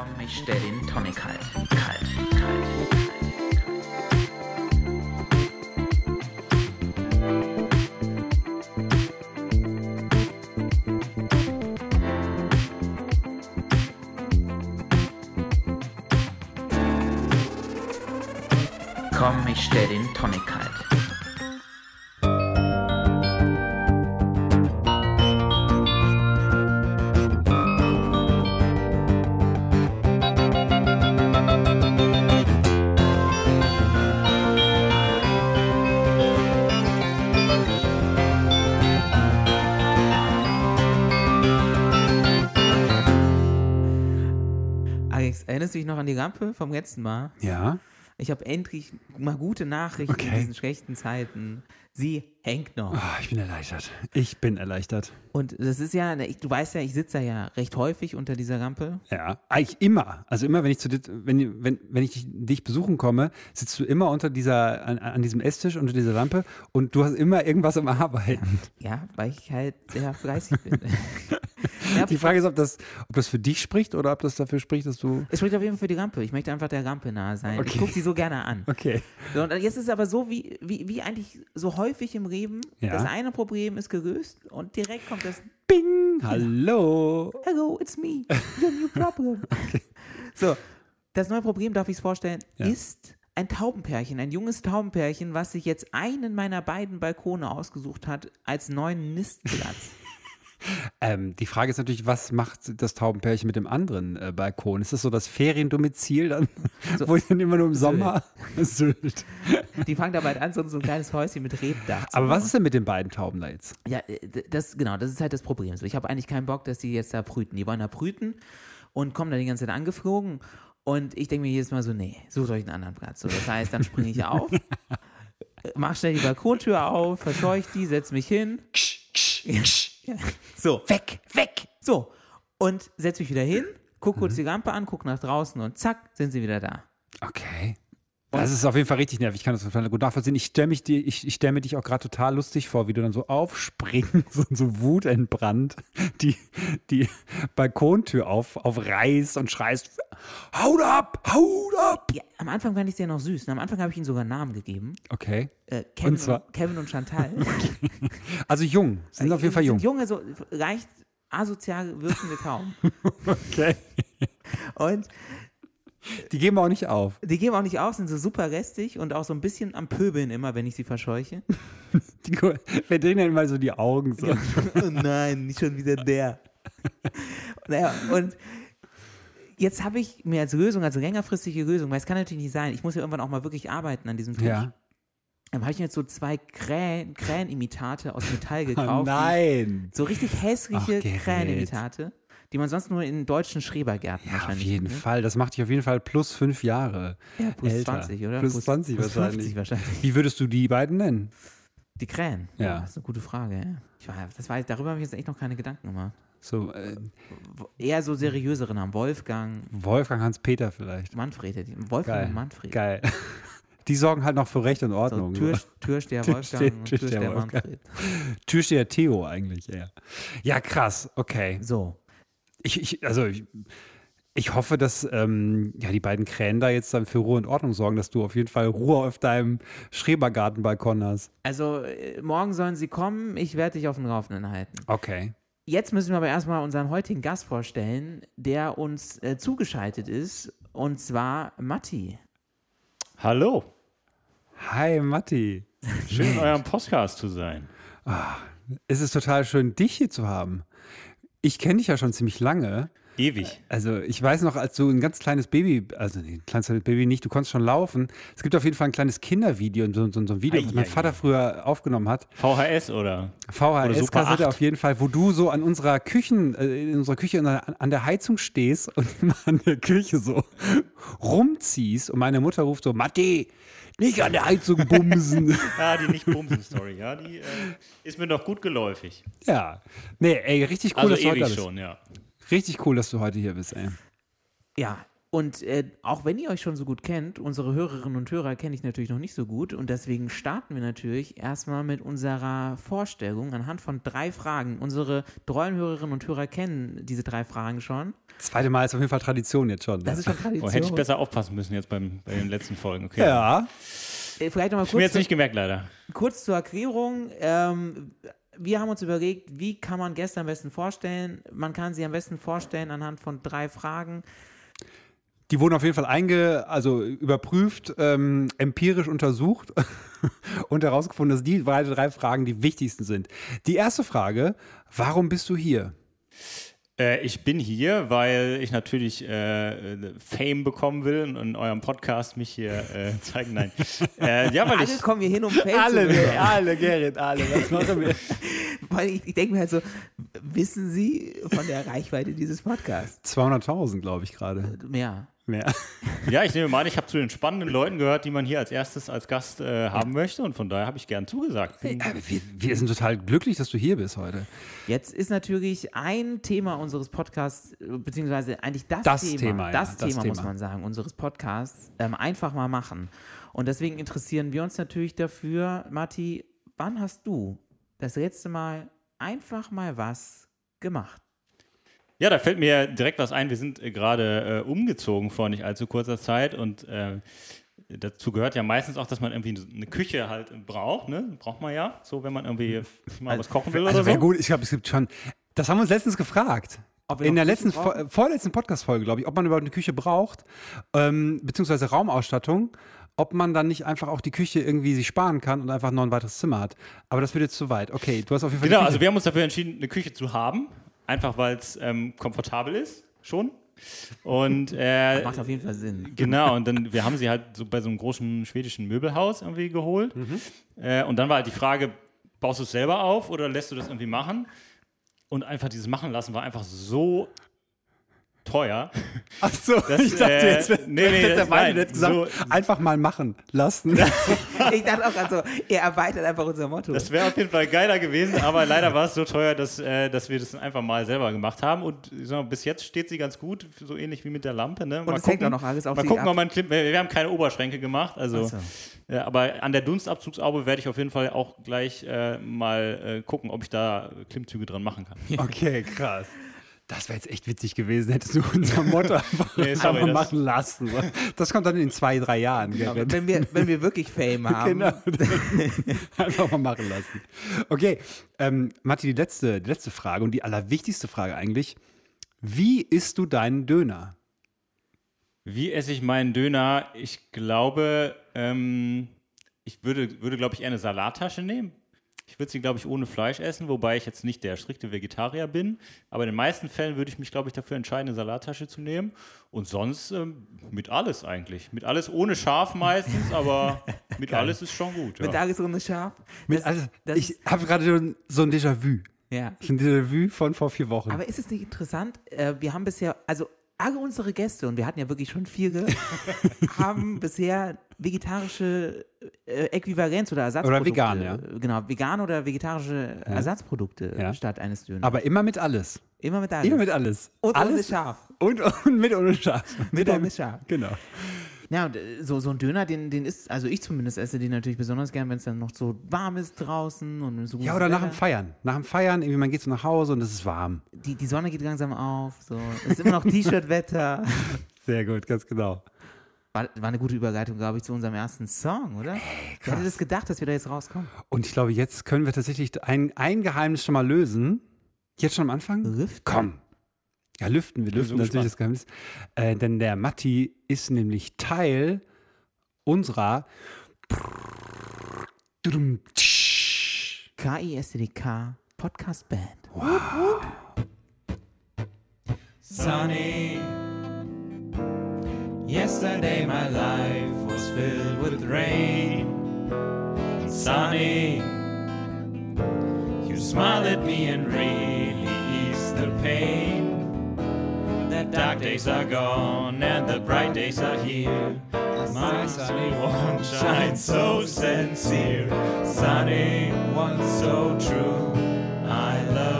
Komm, ich stell den Tonic kalt. Kalt, kalt. Komm, ich stell den Tonic kalt. Dich noch an die Rampe vom letzten Mal? Ja. Ich habe endlich mal gute Nachrichten in Okay. diesen schlechten Zeiten. Sie hängt noch. Ah, ich bin erleichtert. Ich bin erleichtert. Und das ist ja, ich, du weißt ja, ich sitze ja recht häufig unter dieser Rampe. Ja, eigentlich immer. Also immer, wenn ich zu dir, wenn, wenn, wenn ich dich, dich besuchen komme, sitzt du immer unter dieser, an, an diesem Esstisch, unter dieser Lampe und du hast immer irgendwas am Arbeiten. Ja, weil ich halt sehr fleißig bin. Die Frage ist, ob das, ob das für dich spricht oder ob das dafür spricht, dass du. es spricht auf jeden Fall für die Rampe. Ich möchte einfach der Rampe nahe sein. Ich Okay. gucke sie so gerne an. Okay. So, und jetzt ist es aber so, wie, wie, wie eigentlich so häufig im Leben, Ja. das eine Problem ist gelöst und direkt kommt das Bing! Hallo! Hello, it's me, your new problem. So, das neue Problem, darf ich es vorstellen, Ja. ist ein Taubenpärchen, ein junges Taubenpärchen, was sich jetzt einen meiner beiden Balkone ausgesucht hat als neuen Nistplatz. Ähm, die Frage ist natürlich, was macht das Taubenpärchen mit dem anderen äh, Balkon? Ist das so das Feriendomizil dann, So- wo ich dann immer nur im Sommer Sylt. Die fangen da bald an, so, so ein kleines Häuschen mit Rebdach zu Aber was ist denn mit den beiden Tauben da jetzt? Ja, äh, das, genau, das ist halt das Problem. So, ich habe eigentlich keinen Bock, dass die jetzt da brüten. Die wollen da brüten und kommen da die ganze Zeit angeflogen. Und ich denke mir jedes Mal so, nee, sucht euch einen anderen Platz. So, das heißt, dann springe ich auf, mach schnell die Balkontür auf, verscheuche die, setz mich hin. So, Weg, weg! so. Und setz mich wieder hin, guck Mhm. kurz die Lampe an, guck nach draußen und zack, sind sie wieder da. Okay. Das ist auf jeden Fall richtig nervig. Ich kann das total gut nachvollziehen. Ich stelle mich dir, ich, ich stelle mir dich auch gerade total lustig vor, wie du dann so aufspringst und so wutentbrannt die, die Balkontür auf, aufreißt und schreist: Haut ab! Haut ab! Ja, am Anfang fand ich sie ja noch süß. Und am Anfang habe ich ihnen sogar einen Namen gegeben. Okay. Äh, Kevin, Und zwar? Kevin und Chantal. Also jung. Sind auf jeden Fall jung. Junge, so leicht asozial wirkende Tauben. Okay. Und Die geben auch nicht auf. die geben auch nicht auf, sind so super restig und auch so ein bisschen am Pöbeln immer, wenn ich sie verscheuche. Die verdrehen dann mal so die Augen so. oh nein, nicht schon wieder der. naja, und jetzt habe ich mir als Lösung, also längerfristige Lösung, weil es kann natürlich nicht sein, ich muss ja irgendwann auch mal wirklich arbeiten an diesem Tisch. Ja. Dann habe ich mir jetzt so zwei Krähen, Krähenimitate aus Metall Oh gekauft. die- nein. So richtig hässliche Ach. Krähenimitate, die man sonst nur in deutschen Schrebergärten Ja, auf wahrscheinlich jeden findet. Fall. Das macht dich auf jeden Fall plus fünf Jahre. Ja, plus älter. 20, oder? Plus 20 plus wahrscheinlich. 50 wahrscheinlich. Wie würdest du die beiden nennen? Die Krähen. Ja. Oh, das ist eine gute Frage. Ja. Ich war, das war, darüber habe ich jetzt echt noch keine Gedanken gemacht. So, äh, Eher so seriösere Namen. Wolfgang, Wolfgang Hans-Peter vielleicht. Manfred. Wolfgang Geil. und Manfred. Geil. Die sorgen halt noch für Recht und So, Ordnung. Tür, Türsteher Wolfgang und Türsteher Türsteher. Manfred. Türsteher Theo eigentlich eher. Ja, krass. Okay. So. Ich, ich, also ich, ich hoffe, dass ähm, ja, die beiden Krähen da jetzt dann für Ruhe und Ordnung sorgen, dass du auf jeden Fall Ruhe auf deinem Schrebergartenbalkon hast. Also, äh, morgen sollen sie kommen. Ich werde dich auf dem Laufenden halten. Okay. Jetzt müssen wir aber erstmal unseren heutigen Gast vorstellen, der uns äh, zugeschaltet ist. Und zwar Matti. Hallo, Hi, Matti. schön in eurem Podcast zu sein. Es ist total schön, dich hier zu haben. Ich kenne dich ja schon ziemlich lange. Ewig. Also ich weiß noch, als du ein ganz kleines Baby, also ein kleines Baby nicht, du konntest schon laufen. Es gibt auf jeden Fall ein kleines Kindervideo, so, so, so ein Video, Ei, was mein ei, Vater ei. früher aufgenommen hat. VHS oder? VHS-Kassette 8. auf jeden Fall, wo du so an unserer Küchen, äh, in unserer Küche an der, Heizung stehst und an der Küche so rumziehst und meine Mutter ruft so, Matti, nicht an der Heizung bumsen. Ja, die Nicht-Bumsen-Story, ja, die äh, ist mir doch gut geläufig. ja. Nee, ey, richtig cool, Also dass du heute ewig bist. schon, ja. Richtig cool, dass du heute hier bist, ey. Ja, Und äh, auch wenn ihr euch schon so gut kennt, unsere Hörerinnen und Hörer kenne ich natürlich noch nicht so gut. Und deswegen starten wir natürlich erstmal mit unserer Vorstellung anhand von drei Fragen. Unsere treuen Hörerinnen und Hörer kennen diese drei Fragen schon. Zweite Mal ist auf jeden Fall Tradition jetzt schon. Das ist schon Tradition. Oh, hätte ich besser aufpassen müssen jetzt beim, bei den letzten Folgen. Okay. ja. Äh, Vielleicht nochmal Ich mir kurz, jetzt nicht gemerkt, leider. kurz zur Erklärung. Ähm, wir haben uns überlegt, wie kann man Gäste am besten vorstellen? Man kann sie am besten vorstellen anhand von drei Fragen. Die wurden auf jeden Fall einge, also überprüft, ähm, empirisch untersucht und herausgefunden, dass die drei, drei Fragen die wichtigsten sind. Die erste Frage: Warum bist du hier? Äh, ich bin hier, weil ich natürlich äh, Fame bekommen will und in eurem Podcast mich hier äh, zeigen. Nein. Äh, ja, weil Alle ich. kommen hier hin, um Fame zu bekommen. alle, Gerrit, alle. Was machen wir? Weil ich, ich denke mir halt so, wissen Sie von der Reichweite dieses Podcasts? 200.000, glaube ich, gerade. Mehr. Mehr. Ja, ich nehme mal an, ich habe zu den spannenden Leuten gehört, die man hier als erstes als Gast äh, haben möchte und von daher habe ich gern zugesagt. Bin, Aber wir, wir sind total glücklich, dass du hier bist heute. Jetzt ist natürlich ein Thema unseres Podcasts, äh, beziehungsweise eigentlich das, Das Thema, Thema, ja, das, das Thema, muss Thema. man sagen, unseres Podcasts, ähm, einfach mal machen. Und deswegen interessieren wir uns natürlich dafür, Matti, wann hast du das letzte Mal einfach mal was gemacht? Ja, da fällt mir direkt was ein. Wir sind äh, gerade äh, umgezogen vor nicht allzu kurzer Zeit und äh, dazu gehört ja meistens auch, dass man irgendwie eine Küche halt braucht. Ne? Braucht man ja, so wenn man irgendwie mal was kochen will Also oder wäre so. gut, ich glaube, es gibt schon. Das haben wir uns letztens gefragt. In der letzten, brauchen? vor- vorletzten Podcast-Folge, glaube ich, ob man überhaupt eine Küche braucht, ähm, beziehungsweise Raumausstattung, ob man dann nicht einfach auch die Küche irgendwie sich sparen kann und einfach noch ein weiteres Zimmer hat. Aber das wird jetzt zu weit. Okay, du hast auf jeden Fall. Genau, die also wir haben uns dafür entschieden, eine Küche zu haben, einfach weil es ähm, komfortabel ist, schon. Und äh, Macht auf jeden Fall Sinn. Genau, und dann, wir haben sie halt so bei so einem großen schwedischen Möbelhaus irgendwie geholt. Mhm. Äh, und dann war halt die Frage, baust du es selber auf oder lässt du das irgendwie machen? Und einfach dieses Machen lassen war einfach so teuer. Ach so, Das, ich dachte äh, jetzt, nee, jetzt nee, Weide, nein, hat gesagt, so- einfach mal machen lassen. Ich dachte auch gerade so, er erweitert einfach unser Motto. Das wäre auf jeden Fall geiler gewesen, aber leider war es so teuer, dass, äh, dass wir das einfach mal selber gemacht haben. Und ich sag mal, bis jetzt steht sie ganz gut, so ähnlich wie mit der Lampe. Ne? Mal es hängt auch noch alles auf Mal gucken, ab. ob man Klimm, wir wir haben keine Oberschränke gemacht, also. Ach so. Ja, aber an der Dunstabzugshaube werde ich auf jeden Fall auch gleich äh, mal äh, gucken, ob ich da Klimmzüge dran machen kann. Okay, krass. Das wäre jetzt echt witzig gewesen, hättest du unser Motto einfach, Nee, sorry, das- machen lassen. Das kommt dann in zwei, drei Jahren. Gerrit. wenn, wir, wenn wir wirklich Fame haben, Genau. Einfach mal machen lassen. Okay, ähm, Matti, die letzte, die letzte Frage und die allerwichtigste Frage eigentlich. Wie isst du deinen Döner? Wie esse ich meinen Döner? Ich glaube, ähm, ich würde, würde glaube ich, eher eine Salattasche nehmen. Ich würde sie, glaube ich, ohne Fleisch essen, wobei ich jetzt nicht der strikte Vegetarier bin. Aber in den meisten Fällen würde ich mich, glaube ich, dafür entscheiden, eine Salattasche zu nehmen. Und sonst ähm, mit alles eigentlich. Mit alles ohne Schaf meistens, aber mit alles ist schon gut. mit Ja. alles ohne Schaf. Mit, Das- also, das ich habe gerade schon so ein Déjà-vu. Ja. So ein Déjà-vu von vor vier Wochen. Aber ist es nicht interessant? Äh, wir haben bisher, also alle unsere Gäste, und wir hatten ja wirklich schon viele, haben bisher vegetarische äh, Äquivalenz oder Ersatzprodukte. vegan, ja. Genau, vegan oder vegetarische Ersatzprodukte Ja. statt eines Döners. Aber immer mit alles. immer mit alles. Immer mit alles. und ohne alles Schaf. Und, und mit ohne Schaf. Mit ohne Schaf. Genau. Ja, und äh, so, so ein Döner, den, den ist, also ich zumindest esse den natürlich besonders gern, wenn es dann noch so warm ist draußen und so Ja, oder nach dem. Feiern. Nach dem Feiern, irgendwie man geht so nach Hause und es ist warm. Die, die Sonne geht langsam auf, so. Es ist immer noch T-Shirt-Wetter. Sehr gut, ganz genau. War, war eine gute Überleitung, glaube ich, zu unserem ersten Song, oder? Wer hätte das gedacht, dass wir da jetzt rauskommen? Und ich glaube, jetzt können wir tatsächlich ein, ein Geheimnis schon mal lösen. Jetzt schon am Anfang? Lüften? Komm. Ja, lüften. Wir lüften so natürlich das Geheimnis. Äh, denn der Matti ist nämlich Teil unserer K-I-S-T-D-K Podcast Band. Sunny. Yesterday my life was filled with rain. Sunny. You smiled at me and really eased the pain. Dark days are gone and the bright days are here. My sunny one shines so sincere. Sunny one so true. I love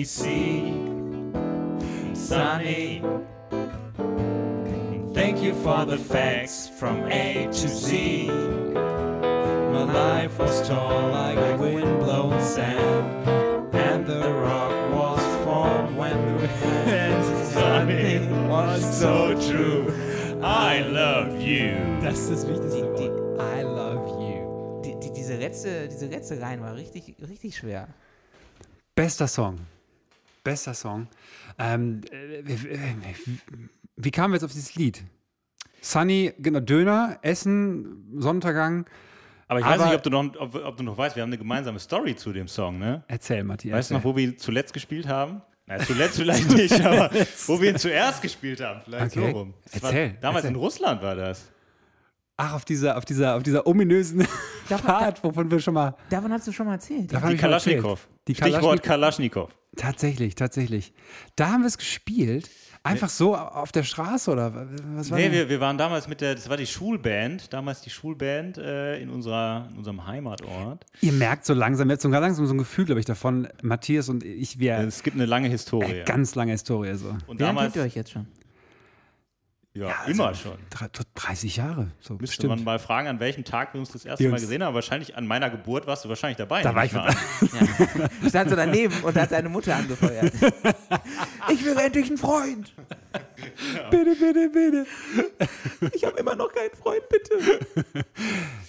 me see. Sunny, thank you for the facts from A to Z. My life was torn like windblown sand, and the rock was formed when the wind sunny was so true. I love you. Das ist das wichtigste Die- Wort. I love you. Die, die, diese Rätze, diese Rätze rein war richtig, richtig schwer. Bester Song. Bester Song. Ähm, äh, wie, kamen wir jetzt auf dieses Lied? Sunny, genau, Döner, Essen, Sonnenuntergang. Aber ich weiß Aber- nicht, ob du, noch, ob, ob du noch weißt, wir haben eine gemeinsame Story zu dem Song, ne? Erzähl, Matthias. Weißt du noch, wo wir zuletzt gespielt haben? Na, zuletzt vielleicht nicht, aber wo wir ihn zuerst gespielt haben, vielleicht Okay. so rum. Das Erzähl, War, damals erzähl. in Russland war das. Ach, auf dieser, auf dieser, auf dieser ominösen Davon- Fahrt, wovon wir schon mal. Davon hast du schon mal erzählt. davon Die. Kalaschnikow. Die Stichwort Kalaschnikow. Tatsächlich, tatsächlich. Da haben wir es gespielt. Einfach so auf der Straße oder was war Nee, denn? wir, wir waren damals mit der, das war die Schulband, damals die Schulband äh, in, unserer, in unserem Heimatort. Ihr merkt so langsam, jetzt so ganz langsam so ein Gefühl, glaube ich, davon. Matthias und ich, wir Es gibt eine lange Historie. äh, ganz lange Historie so. Und Wie damals, kennt ihr euch jetzt schon? Ja, also immer schon. Drei- 30 Jahre, so Müsste man bestimmt. mal fragen, an welchem Tag wir uns das erste Wir Mal gesehen haben. Wahrscheinlich an meiner Geburt warst du wahrscheinlich dabei. Da war ich mal. Ja. Stand so daneben und hat seine Mutter angefeuert. Ich will endlich einen Freund. Bitte, bitte, bitte. Ich habe immer noch keinen Freund, bitte.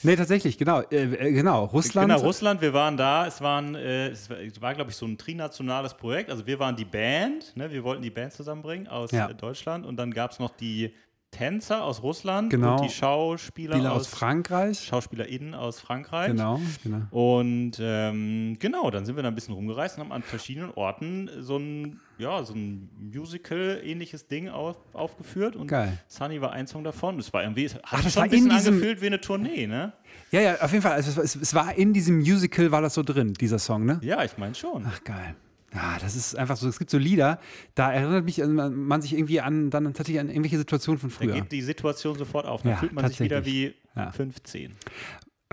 Nee, tatsächlich, genau. Äh, äh, genau, Russland. Genau, Russland, wir waren da. Es, waren, äh, es war, glaube ich, so ein trinationales Projekt. Also wir waren die Band, ne? wir wollten die Band zusammenbringen aus Ja. Deutschland. Und dann gab es noch die Tänzer aus Russland Genau. und die Schauspieler Spieler aus aus, Frankreich. SchauspielerInnen aus Frankreich. Genau, genau. Und ähm, genau, dann sind wir da ein bisschen rumgereist und haben an verschiedenen Orten so ein, ja, so ein Musical-ähnliches Ding auf, aufgeführt. Und Geil. Sunny war ein Song davon. Das war irgendwie, hat sich das schon ein bisschen angefühlt wie eine Tournee, ne? Ja, ja, auf jeden Fall. Also, es, es war in diesem Musical, war das so drin, dieser Song, ne? Ja, ich meine schon. Ach, geil. Ja, das ist einfach so. Es gibt so Lieder, da erinnert mich also man, sich irgendwie an, dann tatsächlich an irgendwelche Situationen von Da früher. geht die Situation sofort auf. Dann Ja, fühlt man sich wieder wie Ja. 15.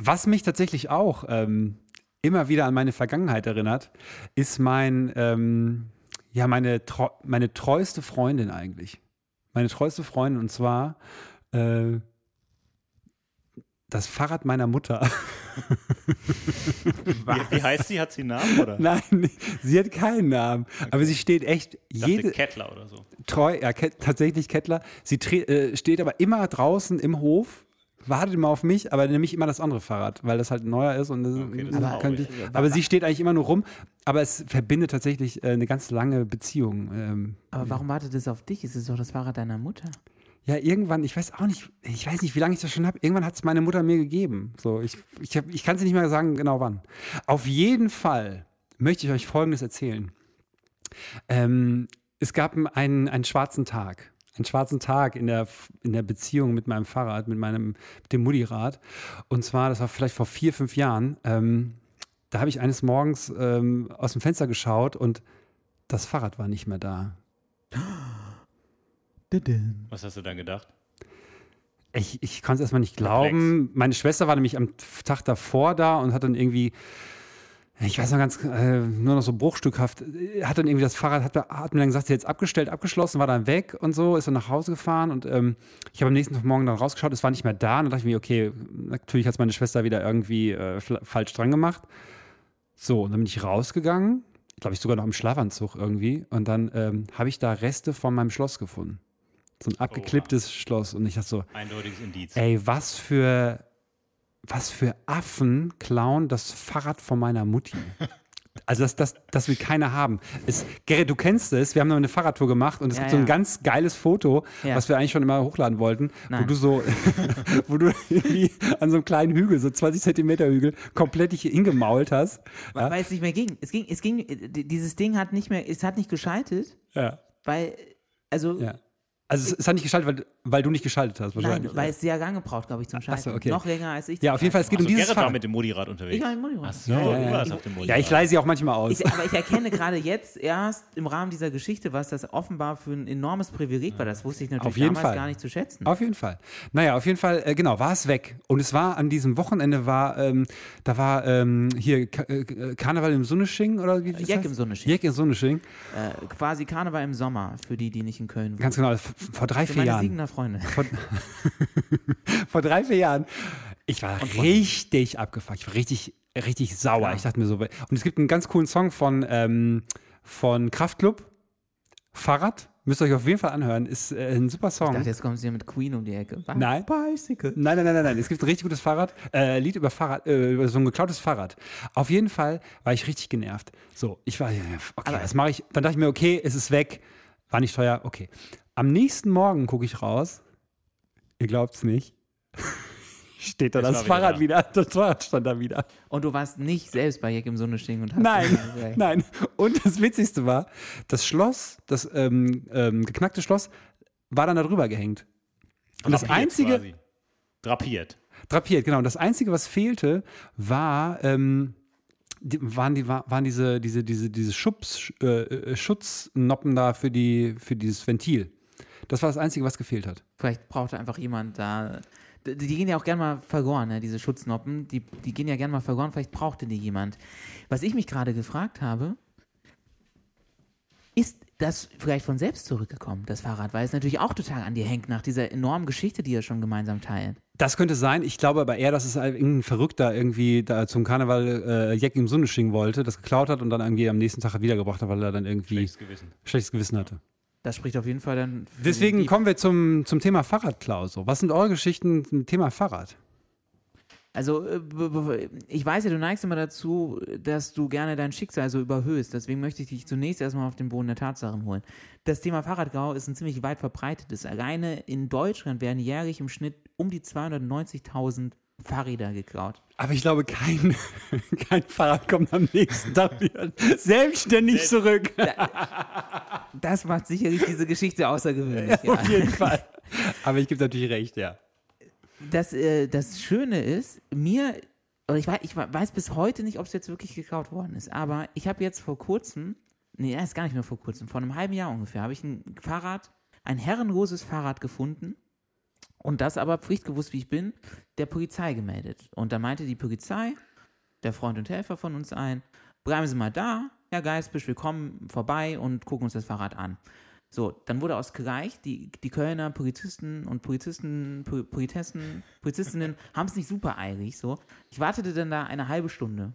Was mich tatsächlich auch ähm, immer wieder an meine Vergangenheit erinnert, ist mein, ähm, ja, meine, meine treueste Freundin eigentlich. Meine treueste Freundin und zwar äh, das Fahrrad meiner Mutter. Wie, wie heißt sie? Hat sie einen Namen? Oder? Nein, sie hat keinen Namen, aber sie steht echt Ich jede Kettler oder so. treu, ja, Ket, tatsächlich Kettler. Sie äh, steht aber immer draußen im Hof, wartet immer auf mich, aber nämlich immer das andere Fahrrad, weil das halt neuer ist und das, Okay, das ist aber, traurig. aber sie steht eigentlich immer nur rum. Aber es verbindet tatsächlich äh, eine ganz lange Beziehung. Ähm, Aber warum wartet es auf dich? Es ist doch das Fahrrad deiner Mutter. Ja, irgendwann, ich weiß auch nicht, ich weiß nicht, wie lange ich das schon habe. Irgendwann hat es meine Mutter mir gegeben. So, ich, ich, ich kann es nicht mehr sagen, genau wann. Auf jeden Fall möchte ich euch Folgendes erzählen. Ähm, es gab einen, einen schwarzen Tag. Einen schwarzen Tag in der, in der Beziehung mit meinem Fahrrad, mit meinem, mit dem Mutti-Rad. Und zwar, das war vielleicht vor vier, fünf Jahren. Ähm, da habe ich eines Morgens ähm, aus dem Fenster geschaut und das Fahrrad war nicht mehr da. Was hast du dann gedacht? Ich, ich konnte es erstmal nicht glauben. Meine Schwester war nämlich am Tag davor da und hat dann irgendwie, ich weiß noch ganz, äh, nur noch so bruchstückhaft, hat dann irgendwie das Fahrrad, hat, hat mir dann gesagt, sie hat jetzt abgestellt, abgeschlossen, war dann weg und so, ist dann nach Hause gefahren und ähm, ich habe am nächsten Morgen dann rausgeschaut, es war nicht mehr da und dann dachte ich mir, okay, natürlich hat es meine Schwester wieder irgendwie äh, falsch dran gemacht. So, und dann bin ich rausgegangen, glaube ich sogar noch im Schlafanzug irgendwie und dann ähm, habe ich da Reste von meinem Schloss gefunden. So ein abgeklipptes Schloss und ich dachte so, Eindeutiges Indiz. Ey, was für, was für Affen klauen das Fahrrad von meiner Mutti. Also das, das, das will keiner haben. Es, Gerrit, du kennst es, wir haben noch eine Fahrradtour gemacht und es Ja, gibt so ein ja. ganz geiles Foto, Ja. was wir eigentlich schon immer hochladen wollten, wo Nein. du so, wo du irgendwie an so einem kleinen Hügel, so 20 Zentimeter Hügel, komplett dich hingemault hast. Weil, weil es nicht mehr ging. Es ging, es ging, äh, dieses Ding hat nicht mehr, es hat nicht geschaltet, Ja. weil, also, ja. Also es, es hat nicht geschaltet, weil, weil du nicht geschaltet hast nein, wahrscheinlich. weil es sehr lange braucht, glaube ich, zum Schalten. so, okay. Noch länger als ich. ja, auf jeden Fall, es geht um Also dieses Gerrit war Fahrrad. mit dem Modirad unterwegs. Ich war im Motorrad. Ach so, Ja, ja, du ja. warst auf dem Modirad. ja, ich leihe sie auch manchmal aus. Ich, aber ich erkenne gerade jetzt erst im Rahmen dieser Geschichte, was das offenbar für ein enormes Privileg war. Das wusste ich natürlich Auf jeden damals Fall. gar nicht zu schätzen. Auf jeden Fall. Naja, auf jeden Fall, äh, genau, war es weg. Und es war an diesem Wochenende, war, ähm, da war ähm, hier Ka äh, Karneval im Sonnesching oder wie das Jack heißt? im Sonnesching. Jack im Sonnesching. Äh, quasi Karneval im Sommer, für die, die nicht in Köln wohnen. Ganz genau, vor drei, für vier meine Jahren. Siegener Freunde. Vor, vor drei, vier Jahren. Ich war richtig abgefuckt. Ich war richtig, richtig sauer. Klar. Ich dachte mir so, und es gibt einen ganz coolen Song von, ähm, von Kraftklub, Fahrrad. Müsst ihr euch auf jeden Fall anhören. Ist äh, ein super Song. Ich dachte, jetzt kommen sie mit Queen um die Ecke. Nein. Bicycle. Nein, nein, nein, nein, nein. Es gibt ein richtig gutes Fahrrad, äh, Lied über Fahrrad, äh, über so ein geklautes Fahrrad. Auf jeden Fall war ich richtig genervt. So, ich war, ja, okay, Aber- was mache ich? Dann dachte ich mir, okay, es ist weg, war nicht teuer, okay. Am nächsten Morgen gucke ich raus. Ihr glaubt's nicht. Steht da das wieder Fahrrad da. wieder, Das Fahrrad stand da wieder. Und du warst nicht selbst bei Jack im Sonnenstehen und hast Nein, gesagt, nein. Und das Witzigste war, das Schloss, das ähm, ähm, geknackte Schloss, war dann da drüber gehängt. Und das Drapiert Einzige, quasi. Drapiert. Drapiert, genau. Und das Einzige, was fehlte, war, ähm, die, waren, die, war- waren diese, diese, diese, diese Schubs, äh, äh, Schutznoppen da für, die, für dieses Ventil. Das war das Einzige, was gefehlt hat. Vielleicht brauchte einfach jemand da. Die, die gehen ja auch gerne mal verloren, ne? diese Schutznoppen. Die, die gehen ja gerne mal verloren. Vielleicht brauchte die jemand. Was ich mich gerade gefragt habe, ist das vielleicht von selbst zurückgekommen, das Fahrrad? Weil es natürlich auch total an dir hängt nach dieser enormen Geschichte, die ihr schon gemeinsam teilt. Das könnte sein. Ich glaube aber eher, dass es irgendein Verrückter irgendwie da zum Karneval äh, Jack im Sonne schingen wollte, das geklaut hat und dann irgendwie am nächsten Tag wiedergebracht hat, weil er dann irgendwie Schlechtes Gewissen. schlechtes Gewissen hatte. Das spricht auf jeden Fall dann. für Deswegen kommen wir zum, zum Thema Fahrradklau. So. Was sind eure Geschichten zum Thema Fahrrad? Also, äh, ich weiß ja, du neigst immer dazu, dass du gerne dein Schicksal so überhöhst. Deswegen möchte ich dich zunächst erstmal auf den Boden der Tatsachen holen. Das Thema Fahrradgrau ist ein ziemlich weit verbreitetes. Alleine in Deutschland werden jährlich im Schnitt um die 290.000 Fahrräder geklaut. Aber ich glaube, kein, kein Fahrrad kommt am nächsten Tag wieder selbstständig zurück. Das macht sicherlich diese Geschichte außergewöhnlich. Ja. Auf jeden Fall. Aber ich gebe natürlich recht, ja. Das, äh, das Schöne ist, mir, oder ich weiß, ich weiß bis heute nicht, ob es jetzt wirklich geklaut worden ist, aber ich habe jetzt vor kurzem, nee, das ist gar nicht nur vor kurzem, vor einem halben Jahr ungefähr, habe ich ein Fahrrad, ein herrenloses Fahrrad gefunden und das aber pflichtgewusst, wie ich bin, der Polizei gemeldet. Und da meinte die Polizei, der Freund und Helfer von uns ein, bleiben Sie mal da, Herr Geisbisch, wir kommen vorbei und gucken uns das Fahrrad an. So, dann wurde ausgereicht, die, die Kölner Polizisten und Polizisten, Pol- Polizistinnen haben es nicht super eilig, so. Ich wartete dann da eine halbe Stunde,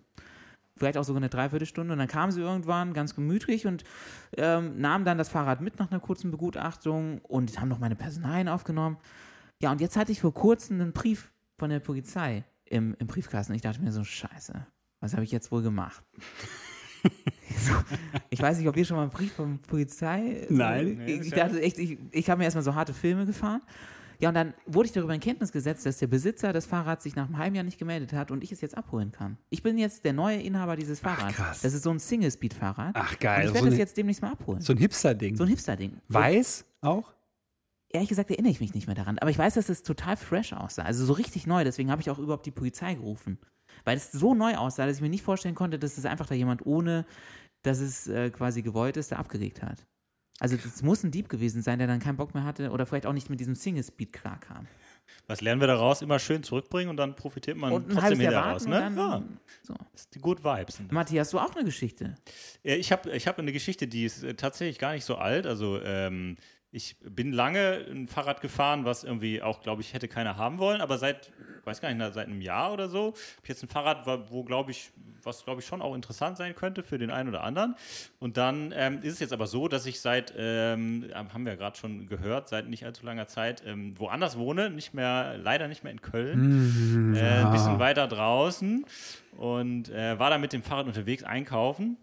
vielleicht auch sogar eine Dreiviertelstunde und dann kamen sie irgendwann ganz gemütlich und ähm, nahmen dann das Fahrrad mit nach einer kurzen Begutachtung und haben noch meine Personalien aufgenommen. Ja, und jetzt hatte ich vor kurzem einen Brief von der Polizei im, im Briefkasten. Ich dachte mir so, scheiße, was habe ich jetzt wohl gemacht? so, ich weiß nicht, ob ihr schon mal einen Brief von Polizei. So, Nein. Ich, ich dachte echt, ich, ich habe mir erstmal so harte Filme gefahren. Ja, und dann wurde ich darüber in Kenntnis gesetzt, dass der Besitzer des Fahrrads sich nach einem halben Jahr nicht gemeldet hat und ich es jetzt abholen kann. Ich bin jetzt der neue Inhaber dieses Fahrrads. krass. Das ist so ein Single-Speed-Fahrrad. Ach, Und geil. ich So, werde das eine, jetzt demnächst mal abholen. so ein Hipster-Ding. So ein Hipster-Ding. So- Weiß auch? Ehrlich gesagt erinnere ich mich nicht mehr daran. Aber ich weiß, dass es total fresh aussah. Also so richtig neu. Deswegen habe ich auch überhaupt die Polizei gerufen. Weil es so neu aussah, dass ich mir nicht vorstellen konnte, dass es einfach da jemand ohne, dass es äh, quasi gewollt ist, da abgelegt hat. Also das muss ein Dieb gewesen sein, der dann keinen Bock mehr hatte oder vielleicht auch nicht mit diesem Single-Speed klarkam. Was lernen wir daraus? Immer schön zurückbringen und dann profitiert man Und trotzdem halbes Jahr hinterher warten raus. und Ne? dann, Ja, so. das ist die Good Vibes. Matti, hast du auch eine Geschichte? Ja, Ich habe ich hab eine Geschichte, die ist äh, tatsächlich gar nicht so alt. Also ähm, ich bin lange ein Fahrrad gefahren, was irgendwie auch, glaube ich, hätte keiner haben wollen. Aber seit, weiß gar nicht, seit einem Jahr oder so, habe ich jetzt ein Fahrrad, wo, glaube ich, was glaube ich schon auch interessant sein könnte für den einen oder anderen. Und dann ähm, ist es jetzt aber so, dass ich seit, ähm, haben wir ja gerade schon gehört, seit nicht allzu langer Zeit ähm, woanders wohne, nicht mehr, leider nicht mehr in Köln, äh, ein bisschen weiter draußen und äh, war da mit dem Fahrrad unterwegs einkaufen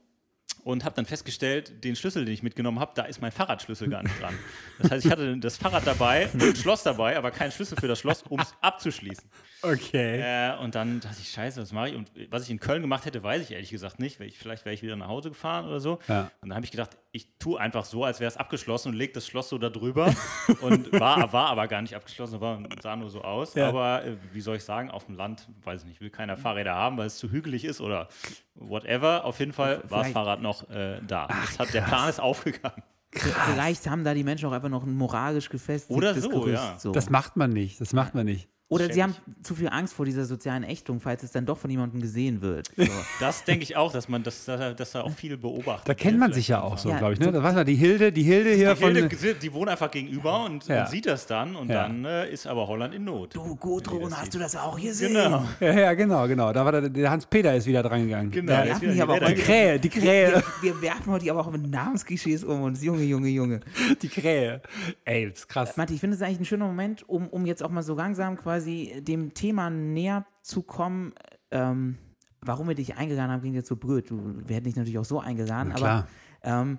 und habe dann festgestellt, den Schlüssel, den ich mitgenommen habe, da ist mein Fahrradschlüssel gar nicht dran. Das heißt, ich hatte das Fahrrad dabei, ein Schloss dabei, aber keinen Schlüssel für das Schloss, um es abzuschließen. Okay. Äh, und dann dachte ich, scheiße, was mache ich? Und was ich in Köln gemacht hätte, weiß ich ehrlich gesagt nicht. Ich, vielleicht wäre ich wieder nach Hause gefahren oder so. Ja. Und dann habe ich gedacht, ich tue einfach so, als wäre es abgeschlossen und lege das Schloss so da drüber. und war, war aber gar nicht abgeschlossen, war, sah nur so aus. Ja. Aber äh, wie soll ich sagen, auf dem Land, weiß ich nicht, will keiner Fahrräder haben, weil es zu hügelig ist oder whatever. Auf jeden Fall war das Fahrrad noch äh, da. das hat, der Plan ist aufgegangen. Vielleicht haben da die Menschen auch einfach noch ein moralisch gefestigtes Oder so, Gerüst. ja. So. Das macht man nicht. Das macht man nicht. Oder sie haben zu viel Angst vor dieser sozialen Ächtung, falls es dann doch von jemandem gesehen wird. So. Das denke ich auch, dass man das, dass, dass da auch viel beobachtet. Da kennt man sich ja auch so, Ja, glaube ich. Ne? Da weiß man, die Hilde, die Hilde hier Die, von. Hilde, die wohnen einfach gegenüber und, Ja. und sieht das dann und Ja. dann äh, ist aber Holland in Not. Du, Gudrun, hast du das auch gesehen? Genau. Ja, ja, genau, genau. Da war der, der Hans-Peter ist wieder dran gegangen. Genau, Ja, aber in auch die Krähe, die Krähe, Wir, wir werfen heute aber auch mit Namensklischees um uns. Junge, Junge, Junge. die Krähe. Ey, das ist krass. Matti, ich finde es eigentlich ein schöner Moment, um, um jetzt auch mal so langsam quasi dem Thema näher zu kommen. Ähm, warum wir dich eingeladen haben, klingt jetzt so blöd. Du, wir hätten dich natürlich auch so eingeladen, aber ähm,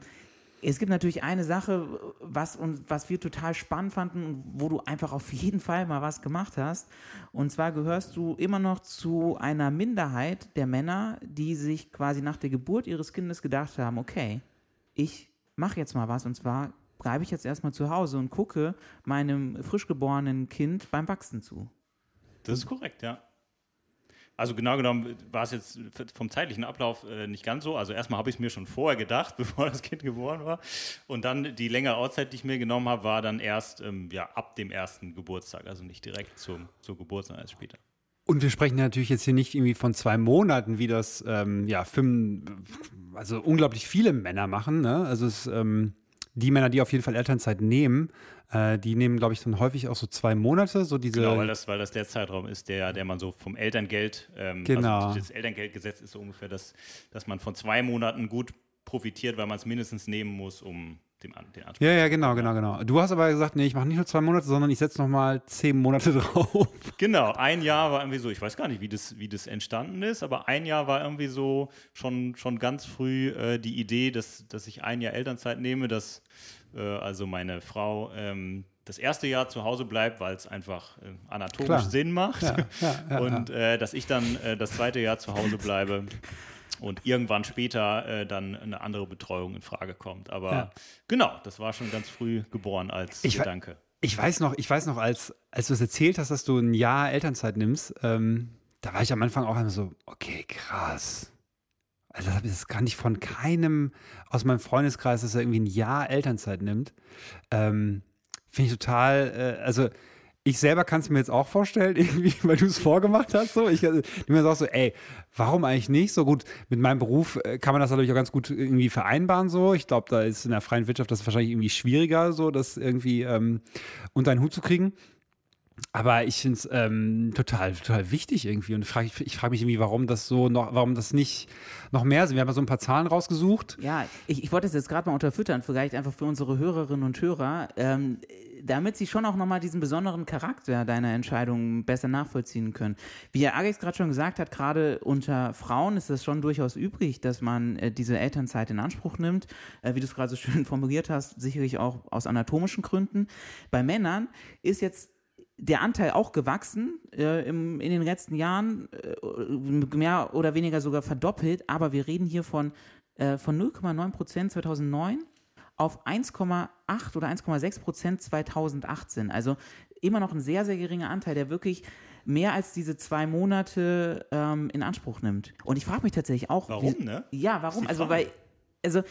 es gibt natürlich eine Sache, was, uns, was wir total spannend fanden und wo du einfach auf jeden Fall mal was gemacht hast. Und zwar gehörst du immer noch zu einer Minderheit der Männer, die sich quasi nach der Geburt ihres Kindes gedacht haben, okay, ich mache jetzt mal was und zwar bleibe ich jetzt erstmal zu Hause und gucke meinem frisch geborenen Kind beim Wachsen zu. Das ist korrekt, ja. Also genau genommen war es jetzt vom zeitlichen Ablauf äh, nicht ganz so. Also erstmal habe ich es mir schon vorher gedacht, bevor das Kind geboren war. Und dann die längere Auszeit, die ich mir genommen habe, war dann erst ähm, ja, ab dem ersten Geburtstag. Also nicht direkt zum, zur Geburt, sondern erst später. Und wir sprechen natürlich jetzt hier nicht irgendwie von zwei Monaten, wie das ähm, ja fünf, also unglaublich viele Männer machen. Ne? Also es, ähm, die Männer, die auf jeden Fall Elternzeit nehmen, äh, die nehmen, glaube ich, dann häufig auch so zwei Monate, so diese. Genau, weil das, weil das der Zeitraum ist, der, der man so vom Elterngeld, ähm, Genau. also das Elterngeldgesetz ist so ungefähr, das, dass man von zwei Monaten gut profitiert, weil man es mindestens nehmen muss, um dem, den Anspruch ja, ja, genau, genau, genau. Du hast aber gesagt, nee, ich mache nicht nur zwei Monate, sondern ich setze noch mal zehn Monate drauf. Genau, ein Jahr war irgendwie so, ich weiß gar nicht, wie das, wie das entstanden ist, aber ein Jahr war irgendwie so schon, schon ganz früh äh, die Idee, dass, dass ich ein Jahr Elternzeit nehme, dass äh, also meine Frau ähm, das erste Jahr zu Hause bleibt, weil es einfach äh, anatomisch Klar. Sinn macht. Ja, ja, ja, und Äh, dass ich dann äh, das zweite Jahr zu Hause bleibe und irgendwann später äh, dann eine andere Betreuung in Frage kommt. Aber Ja. genau, das war schon ganz früh geboren als Ich Gedanke. Ich weiß noch, ich weiß noch, als, als du es erzählt hast, dass du ein Jahr Elternzeit nimmst, ähm, da war ich am Anfang auch immer so, okay, krass. Also das kann ich von keinem aus meinem Freundeskreis, dass er irgendwie ein Jahr Elternzeit nimmt. Ähm, Finde ich total, äh, also ich selber kann es mir jetzt auch vorstellen, irgendwie, weil du es vorgemacht hast. So. Ich äh, du mir auch so, ey, warum eigentlich nicht? So gut, mit meinem Beruf äh, kann man das natürlich auch ganz gut irgendwie vereinbaren. So. Ich glaube, da ist in der freien Wirtschaft das wahrscheinlich irgendwie schwieriger, so das irgendwie ähm, unter einen Hut zu kriegen. Aber ich finde es ähm, total, total wichtig irgendwie. Und frag, ich frage mich irgendwie, warum das so noch, warum das nicht noch mehr sind. Wir haben ja so ein paar Zahlen rausgesucht. Ja, ich, ich wollte es jetzt gerade mal unterfüttern, vielleicht einfach für unsere Hörerinnen und Hörer, ähm, damit sie schon auch nochmal diesen besonderen Charakter deiner Entscheidung besser nachvollziehen können. Wie ja Alex gerade schon gesagt hat, gerade unter Frauen ist es schon durchaus übrig, dass man äh, diese Elternzeit in Anspruch nimmt, äh, wie du es gerade so schön formuliert hast, sicherlich auch aus anatomischen Gründen. Bei Männern ist jetzt der Anteil auch gewachsen äh, im, in den letzten Jahren, äh, mehr oder weniger sogar verdoppelt, aber wir reden hier von, äh, von 0,9 Prozent 2009 auf 1,8 oder 1,6 Prozent 2018. Also immer noch ein sehr, sehr geringer Anteil, der wirklich mehr als diese zwei Monate ähm, in Anspruch nimmt. Und ich frage mich tatsächlich auch, Warum, wie, ne? Ja, warum? Also, weil, also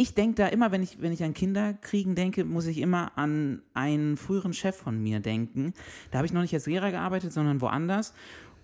ich denke da immer, wenn ich, wenn ich an Kinderkriegen denke, muss ich immer an einen früheren Chef von mir denken. Da habe ich noch nicht als Lehrer gearbeitet, sondern woanders.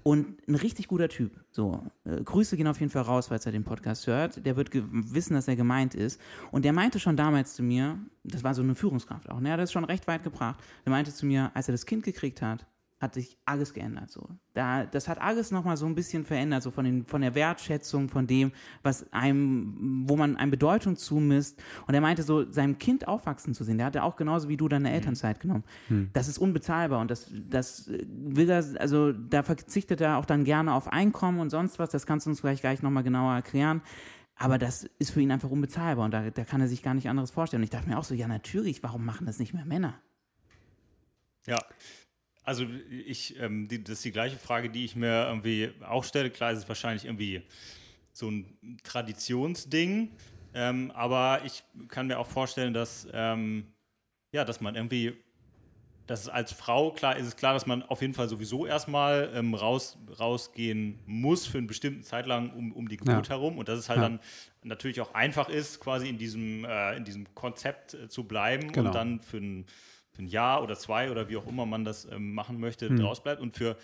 Und ein richtig guter Typ. So, äh, Grüße gehen auf jeden Fall raus, falls er den Podcast hört. Der wird wissen, dass er gemeint ist. Und der meinte schon damals zu mir, das war so eine Führungskraft auch, ne? Er hat das schon recht weit gebracht. Der meinte zu mir, als er das Kind gekriegt hat, hat sich alles geändert. So. Da, das hat alles nochmal so ein bisschen verändert, so von, den, von der Wertschätzung, von dem, was einem, wo man einem Bedeutung zumisst. Und er meinte so, seinem Kind aufwachsen zu sehen, der hatte auch genauso wie du deine Elternzeit genommen. Das ist unbezahlbar und das, das will er, also da verzichtet er auch dann gerne auf Einkommen und sonst was. Das kannst du uns vielleicht gleich nochmal genauer erklären. Aber das ist für ihn einfach unbezahlbar und da, da kann er sich gar nicht anderes vorstellen. Und ich dachte mir auch so, ja, natürlich, warum machen das nicht mehr Männer? Ja, also ich, ähm, die, das ist die gleiche Frage, die ich mir irgendwie auch stelle. Klar ist es wahrscheinlich irgendwie so ein Traditionsding, ähm, aber ich kann mir auch vorstellen, dass, ähm, ja, dass man irgendwie, dass es als Frau, klar ist es klar, dass man auf jeden Fall sowieso erstmal ähm, raus, rausgehen muss für einen bestimmten Zeit lang um, um die Geburt Ja. herum und dass es halt Ja. dann natürlich auch einfach ist, quasi in diesem, äh, in diesem Konzept äh, zu bleiben Genau. und dann für ein, für ein Jahr oder zwei oder wie auch immer man das ähm, machen möchte, Hm. draus bleibt. Und für,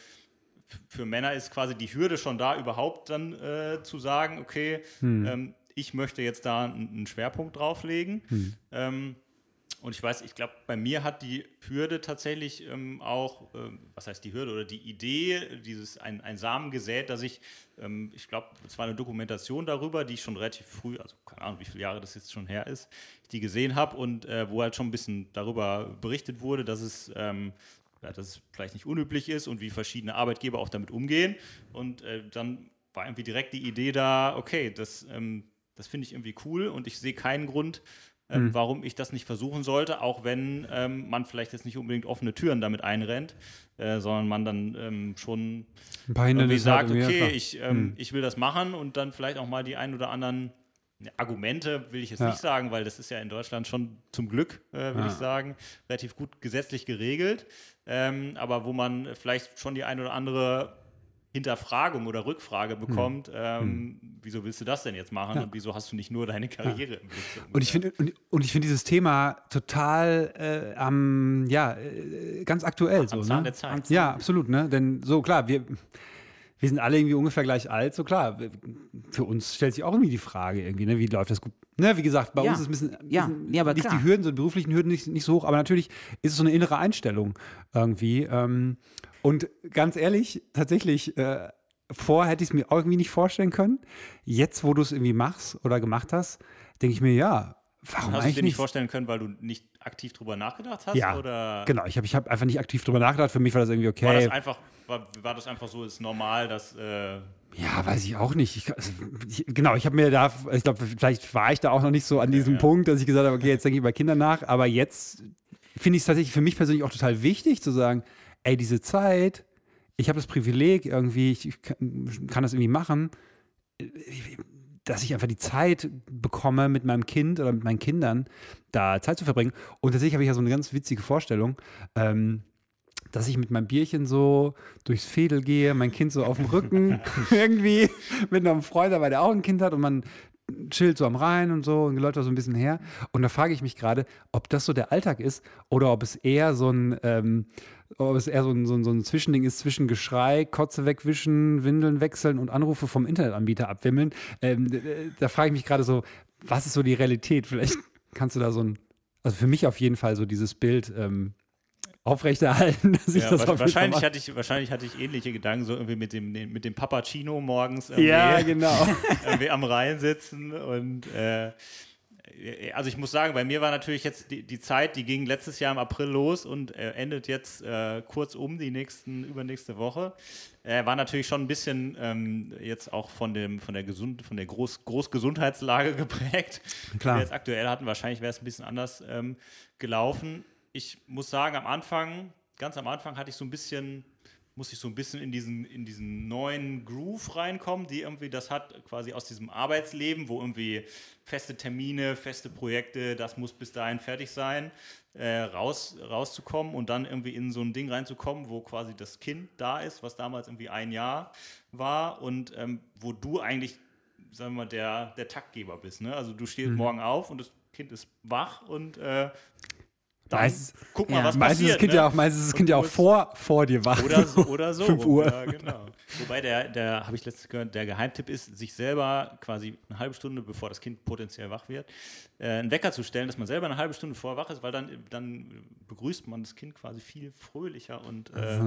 für Männer ist quasi die Hürde schon da, überhaupt dann äh, zu sagen, okay, Hm. ähm, ich möchte jetzt da einen, einen Schwerpunkt drauflegen. Hm. Ähm, und ich weiß, ich glaube, bei mir hat die Hürde tatsächlich ähm, auch, ähm, was heißt die Hürde oder die Idee, dieses ein, ein Samen gesät, dass ich, ähm, ich glaube, es war eine Dokumentation darüber, die ich schon relativ früh, also keine Ahnung, wie viele Jahre das jetzt schon her ist, die gesehen habe und äh, wo halt schon ein bisschen darüber berichtet wurde, dass es ähm, ja, dass es vielleicht nicht unüblich ist und wie verschiedene Arbeitgeber auch damit umgehen. Und äh, dann war irgendwie direkt die Idee da, okay, das, ähm, das finde ich irgendwie cool und ich sehe keinen Grund, ähm, warum ich das nicht versuchen sollte, auch wenn ähm, man vielleicht jetzt nicht unbedingt offene Türen damit einrennt, äh, sondern man dann ähm, schon irgendwie sagt, okay, ich, ähm, ich will das machen und dann vielleicht auch mal die ein oder anderen Argumente will ich jetzt Ja. nicht sagen, weil das ist ja in Deutschland schon zum Glück, äh, würde Ja. ich sagen, relativ gut gesetzlich geregelt. Ähm, aber wo man vielleicht schon die ein oder andere Hinterfragung oder Rückfrage Hm. bekommt, ähm, wieso willst du das denn jetzt machen und wieso hast du nicht nur deine Karriere im Blick? so Und ich finde und, und ich finde dieses Thema total äh, am ja äh, ganz aktuell so Am Zahn ne? der Zeit. Ja, absolut, ne? Denn so klar, wir wir sind alle irgendwie ungefähr gleich alt, so klar. Für uns stellt sich auch irgendwie die Frage irgendwie, ne, wie läuft das gut? Ne, wie gesagt, bei Ja. uns ist ein bisschen, Ja, bisschen ja, aber nicht klar. die Hürden, so die beruflichen Hürden nicht, nicht so hoch, aber natürlich ist es so eine innere Einstellung irgendwie. Ähm, und ganz ehrlich, tatsächlich, äh, vor hätte ich es mir auch irgendwie nicht vorstellen können. Jetzt, wo du es irgendwie machst oder gemacht hast, denke ich mir, ja, warum Hast du dir nicht vorstellen können, weil du nicht aktiv drüber nachgedacht hast? Ja, oder genau. Ich habe ich hab einfach nicht aktiv drüber nachgedacht. Für mich war das irgendwie okay. war das einfach, war, war das einfach so, ist normal, dass äh, Ja, weiß ich auch nicht. Ich, also, ich, genau, ich habe mir da, ich glaube, vielleicht war ich da auch noch nicht so an diesem Punkt, dass ich gesagt habe, okay, jetzt denke ich über Kinder nach. Aber jetzt finde ich es tatsächlich für mich persönlich auch total wichtig zu sagen, ey, diese Zeit, ich habe das Privileg irgendwie, ich, ich kann, kann das irgendwie machen, dass ich einfach die Zeit bekomme, mit meinem Kind oder mit meinen Kindern da Zeit zu verbringen. Und tatsächlich habe ich ja so eine ganz witzige Vorstellung. Ähm, dass ich mit meinem Bierchen so durchs Fädel gehe, mein Kind so auf dem Rücken irgendwie mit einem Freund dabei, der auch ein Kind hat und man chillt so am Rhein und so und läuft da so ein bisschen her. Und da frage ich mich gerade, ob das so der Alltag ist oder ob es eher so ein, ähm, ob es eher so ein, so, ein, so ein Zwischending ist zwischen Geschrei, Kotze wegwischen, Windeln wechseln und Anrufe vom Internetanbieter abwimmeln. Ähm, da frage ich mich gerade so, was ist so die Realität? Vielleicht kannst du da so ein, also für mich auf jeden Fall so dieses Bild ähm, aufrechterhalten, dass ich ja, das auf wahrscheinlich, hatte ich, wahrscheinlich hatte ich ähnliche Gedanken, so irgendwie mit dem, mit dem Papacino morgens irgendwie, Ja, genau. irgendwie am Rhein sitzen und äh, also ich muss sagen, bei mir war natürlich jetzt die, die Zeit, die ging letztes Jahr im April los und äh, endet jetzt äh, kurz um die nächsten, übernächste Woche. Äh, war natürlich schon ein bisschen ähm, jetzt auch von dem, von der Gesund, von der Groß, Großgesundheitslage geprägt. Klar. Die wir jetzt aktuell hatten, wahrscheinlich wäre es ein bisschen anders ähm, gelaufen. Ich muss sagen, am Anfang, ganz am Anfang hatte ich so ein bisschen, muss ich so ein bisschen in diesen, in diesen neuen Groove reinkommen, die irgendwie das hat, quasi aus diesem Arbeitsleben, wo irgendwie feste Termine, feste Projekte, das muss bis dahin fertig sein, äh, raus, rauszukommen und dann irgendwie in so ein Ding reinzukommen, wo quasi das Kind da ist, was damals irgendwie ein Jahr war und ähm, wo du eigentlich, sagen wir mal, der, der Taktgeber bist. Ne? Also du stehst morgen auf und das Kind ist wach und äh, dann Meistens- guck mal, Ja. was Meistens ist passiert. das Kind ne? ja auch, meistens ist das Kind ja auch vor, vor dir wach. Oder so, oder so. 5 Uhr. Ja, genau. Wobei der, der habe ich letztens gehört, der Geheimtipp ist, sich selber quasi eine halbe Stunde, bevor das Kind potenziell wach wird, äh, einen Wecker zu stellen, dass man selber eine halbe Stunde vorher wach ist, weil dann, dann begrüßt man das Kind quasi viel fröhlicher und äh,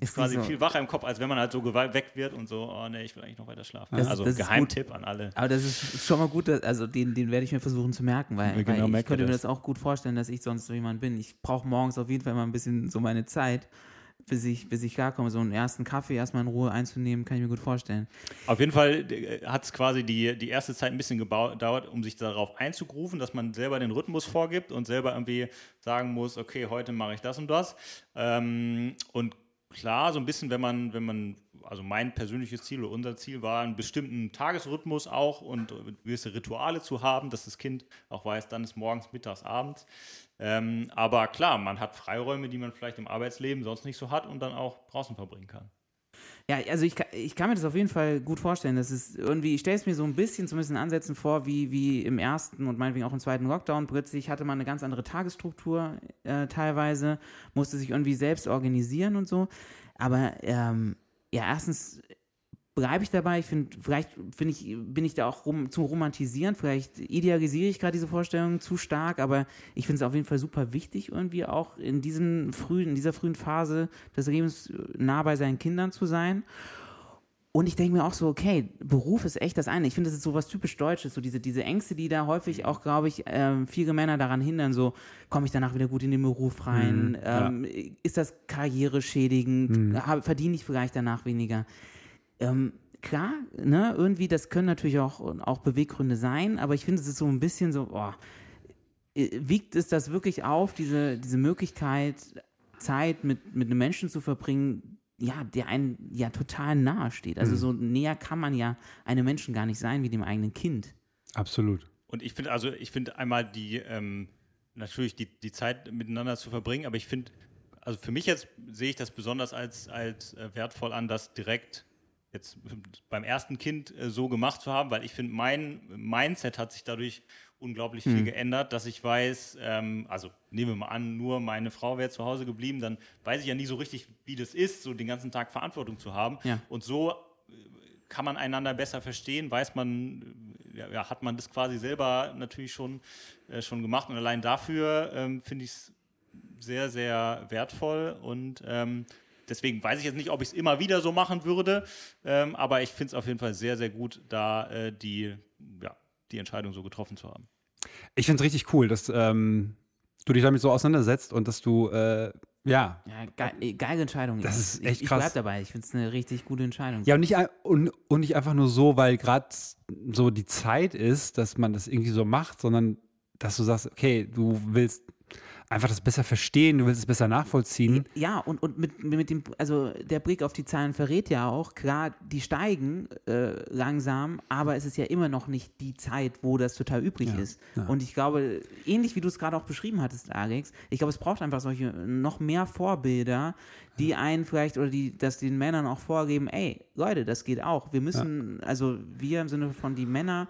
Ist quasi so- viel wacher im Kopf, als wenn man halt so geweckt wird und so, oh nee, ich will eigentlich noch weiter schlafen. Das- also Geheimtipp an alle. Aber das ist schon mal gut, also den, den werde ich mir versuchen zu merken, weil, Ja, genau, weil ich könnte mir das. das auch gut vorstellen, dass ich sonst so jemand bin. Ich brauche morgens auf jeden Fall mal ein bisschen so meine Zeit, bis ich, bis ich klarkomme. So einen ersten Kaffee erstmal in Ruhe einzunehmen, kann ich mir gut vorstellen. Auf jeden Fall hat es quasi die, die erste Zeit ein bisschen gedauert, um sich darauf einzugrufen, dass man selber den Rhythmus vorgibt und selber irgendwie sagen muss, okay, heute mache ich das und das. Ähm, und klar, so ein bisschen, wenn man, wenn man, also mein persönliches Ziel oder unser Ziel war, einen bestimmten Tagesrhythmus auch und gewisse Rituale zu haben, dass das Kind auch weiß, dann ist morgens, mittags, abends. Ähm, aber klar, man hat Freiräume, die man vielleicht im Arbeitsleben sonst nicht so hat und dann auch draußen verbringen kann. Ja, also ich, ich kann mir das auf jeden Fall gut vorstellen. Das ist irgendwie, ich stelle es mir so ein bisschen, zumindest in Ansätzen vor, wie, wie im ersten und meinetwegen auch im zweiten Lockdown. Plötzlich hatte man eine ganz andere Tagesstruktur äh, teilweise, musste sich irgendwie selbst organisieren und so. Aber ähm, ja, erstens bleibe ich dabei. Ich finde, vielleicht finde ich, bin ich da auch rum, zu romantisieren. Vielleicht idealisiere ich gerade diese Vorstellung zu stark, aber ich finde es auf jeden Fall super wichtig, irgendwie auch in diesem frühen, in dieser frühen Phase des Lebens äh, nah bei seinen Kindern zu sein. Und ich denke mir auch so, okay, Beruf ist echt das eine. Ich finde, das ist so was typisch Deutsches, so diese, diese Ängste, die da häufig auch, glaube ich, ähm, viele Männer daran hindern, so, komme ich danach wieder gut in den Beruf rein? ähm, Ist das karriereschädigend? Hab- Verdiene ich vielleicht danach weniger? Ähm, klar, ne, irgendwie, das können natürlich auch, auch Beweggründe sein, aber ich finde, es ist so ein bisschen so, oh, wiegt es das wirklich auf, diese, diese Möglichkeit, Zeit mit, mit einem Menschen zu verbringen, ja, der einen ja total nahe steht. Also so näher kann man ja einem Menschen gar nicht sein wie dem eigenen Kind. Absolut. Und ich finde, also ich finde einmal die, ähm, natürlich die, die Zeit miteinander zu verbringen, aber ich finde, also für mich jetzt sehe ich das besonders als, als äh, wertvoll an, das direkt jetzt beim ersten Kind äh, so gemacht zu haben, weil ich finde, mein Mindset hat sich dadurch unglaublich viel geändert, dass ich weiß, ähm, also nehmen wir mal an, nur meine Frau wäre zu Hause geblieben, dann weiß ich ja nie so richtig, wie das ist, so den ganzen Tag Verantwortung zu haben. Ja. Und so kann man einander besser verstehen, weiß man, äh, ja, hat man das quasi selber natürlich schon, äh, schon gemacht. Und allein dafür ähm, finde ich es sehr, sehr wertvoll und ähm, deswegen weiß ich jetzt nicht, ob ich es immer wieder so machen würde, ähm, aber ich finde es auf jeden Fall sehr, sehr gut, da äh, die, ja, die Entscheidung so getroffen zu haben. Ich finde es richtig cool, dass ähm, du dich damit so auseinandersetzt und dass du, äh, ja, Ja, ge geile Entscheidung. Das Ich- ist echt ich, ich krass. bleib dabei. Ich finde es eine richtig gute Entscheidung. Ja, und nicht, und, und nicht einfach nur so, weil gerade so die Zeit ist, dass man das irgendwie so macht, sondern dass du sagst, okay, du willst einfach das besser verstehen, du willst es besser nachvollziehen. Ja, und, und mit, mit dem, also der Blick auf die Zahlen verrät ja auch, klar, die steigen äh, langsam, aber es ist ja immer noch nicht die Zeit, wo das total üblich ist. Und ich glaube, ähnlich wie du es gerade auch beschrieben hattest, Alex, ich glaube, es braucht einfach solche noch mehr Vorbilder, die einen vielleicht oder die das den Männern auch vorgeben, ey, Leute, das geht auch. Wir müssen, also wir im Sinne von die Männer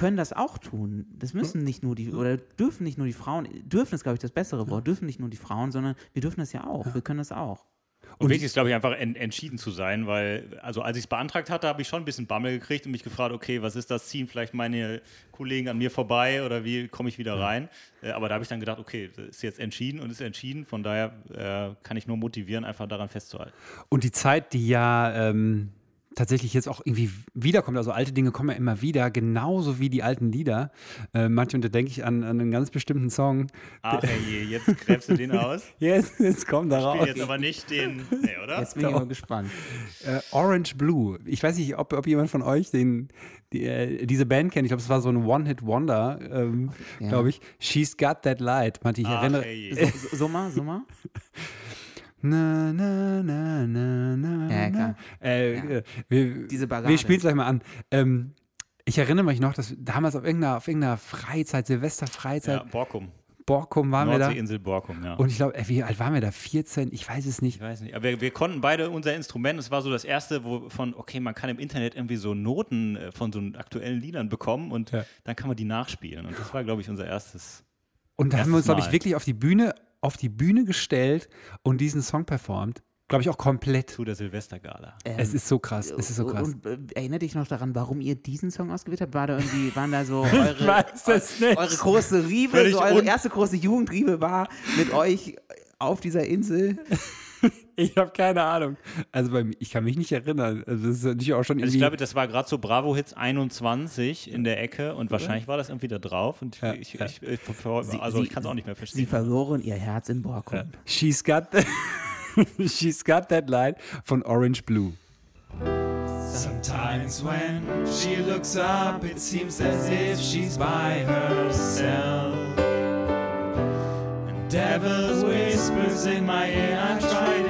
können das auch tun. Das müssen nicht nur die, oder dürfen nicht nur die Frauen, dürfen ist, glaube ich, das bessere Wort, dürfen nicht nur die Frauen, sondern wir dürfen das ja auch. Wir können das auch. Und wichtig ist, glaube ich, einfach en entschieden zu sein, weil, also als ich es beantragt hatte, habe ich schon ein bisschen Bammel gekriegt und mich gefragt, okay, was ist das? Ziehen vielleicht meine Kollegen an mir vorbei oder wie komme ich wieder rein? Äh, aber da habe ich dann gedacht, okay, das ist jetzt entschieden und ist entschieden, von daher äh, kann ich nur motivieren, einfach daran festzuhalten. Und die Zeit, die ja ähm, tatsächlich jetzt auch irgendwie wiederkommt, also alte Dinge kommen ja immer wieder, genauso wie die alten Lieder. Äh, manchmal da denke ich an, an einen ganz bestimmten Song. Ach je, jetzt gräbst du den aus. Yes, jetzt kommt da Ich raus. spiele jetzt aber nicht den, nee, oder? Jetzt bin ich mal gespannt. Äh, Orange Blue. Ich weiß nicht, ob, ob jemand von euch den, die, äh, diese Band kennt. Ich glaube, es war so ein One-Hit-Wonder, ähm, Ja. glaube ich. She's Got That Light. Manche, ich Ach erinnere. je. So, so, so mal, so mal. Na, na, na, na, na, Ja, klar. na. Äh, Ja. äh, wir Diese Ballade. wir spielen es gleich mal an. Ähm, ich erinnere mich noch, dass damals auf irgendeiner, auf irgendeiner Freizeit, Ja, Silvesterfreizeit, Borkum. Borkum waren wir da. Nordseeinsel Borkum, ja. Und ich glaube, wie alt waren wir da? 14? Ich weiß es Ich nicht. weiß nicht, aber wir, wir konnten beide unser Instrument, es war so das erste, wo von, okay, man kann im Internet irgendwie so Noten äh, von so aktuellen Liedern bekommen und Ja. dann kann man die nachspielen. Und das war, glaube ich, unser erstes. Und da haben wir uns, glaube ich, wirklich auf die Bühne, auf die Bühne gestellt und diesen Song performt. Glaube ich auch komplett. Zu der Silvestergala. Es ist so krass. Es ist so krass. Und äh, erinnert dich noch daran, warum ihr diesen Song ausgewählt habt? War da irgendwie, waren da so eure, eure große Riebe, so eure erste große Jugendriebe war mit euch auf dieser Insel? Ich habe keine Ahnung. Also bei mir, ich kann mich nicht erinnern. Also das ist natürlich auch schon Also irgendwie. ich glaube, das war gerade so Bravo Hits 21 in der Ecke und wahrscheinlich war das irgendwie da drauf. Und Ja, ich, ja. ich, ich, also ich kann es auch nicht mehr Sie verstehen. verloren ihr Herz in Borkum. She's got, she's got that light von Orange Blue. Sometimes when she looks up, it seems as if she's by herself. And devils whispers in my ear, I tried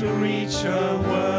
to reach her word.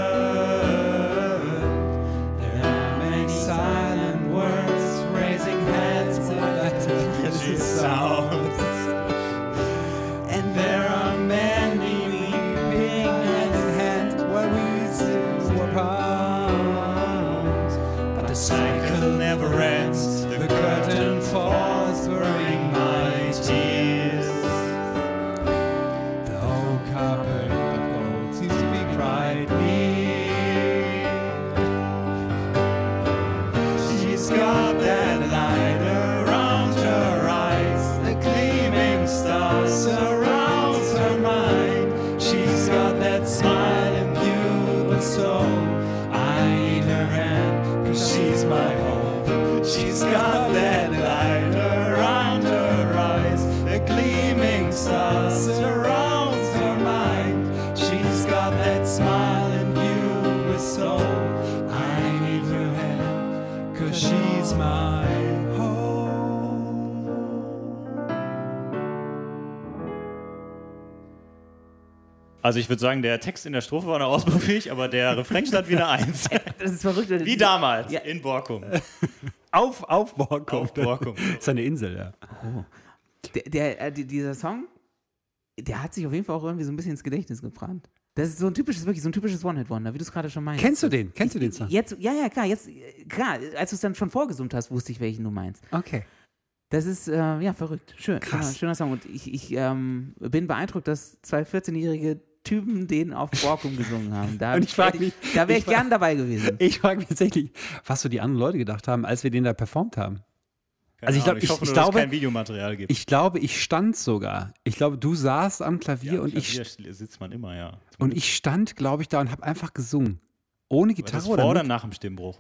Also ich würde sagen, der Text in der Strophe war noch ausbaufähig, aber der Refrain stand wieder eins. Das ist verrückt. Wie damals Ja. in Borkum. Auf, auf Borkum. Auf Borkum. Das ist eine Insel, ja. Der, der, äh, die- dieser Song, der hat sich auf jeden Fall auch irgendwie so ein bisschen ins Gedächtnis gebrannt. Das ist so ein typisches, wirklich so ein typisches One-Hit-Wonder, wie du es gerade schon meinst. Kennst du den? Kennst du den Song? Jetzt, ja, ja, klar, jetzt, klar, als du es dann schon vorgesummt hast, wusste ich, welchen du meinst. Okay. Das ist, äh, ja, verrückt. Schön. Krass. Schöner, schöner Song. Und ich, ich ähm, bin beeindruckt, dass zwei 14-jährige Typen den auf Borkum gesungen haben. Da, Und ich frag mich- da wäre ich ich, gern dabei gewesen. Ich frage mich tatsächlich, was so die anderen Leute gedacht haben, als wir den da performt haben. Keine Also ich glaub, Ahnung, ich- hoffe ich nur, dass glaube- es kein Videomaterial gibt. Ich glaube, ich stand sogar. Ich glaube, du saßt am Klavier ja, und ich Klavier sitzt man immer, ja. und ich stand, glaube ich, da und habe einfach gesungen. Ohne Gitarre ist oder vor oder nach dem Stimmbruch?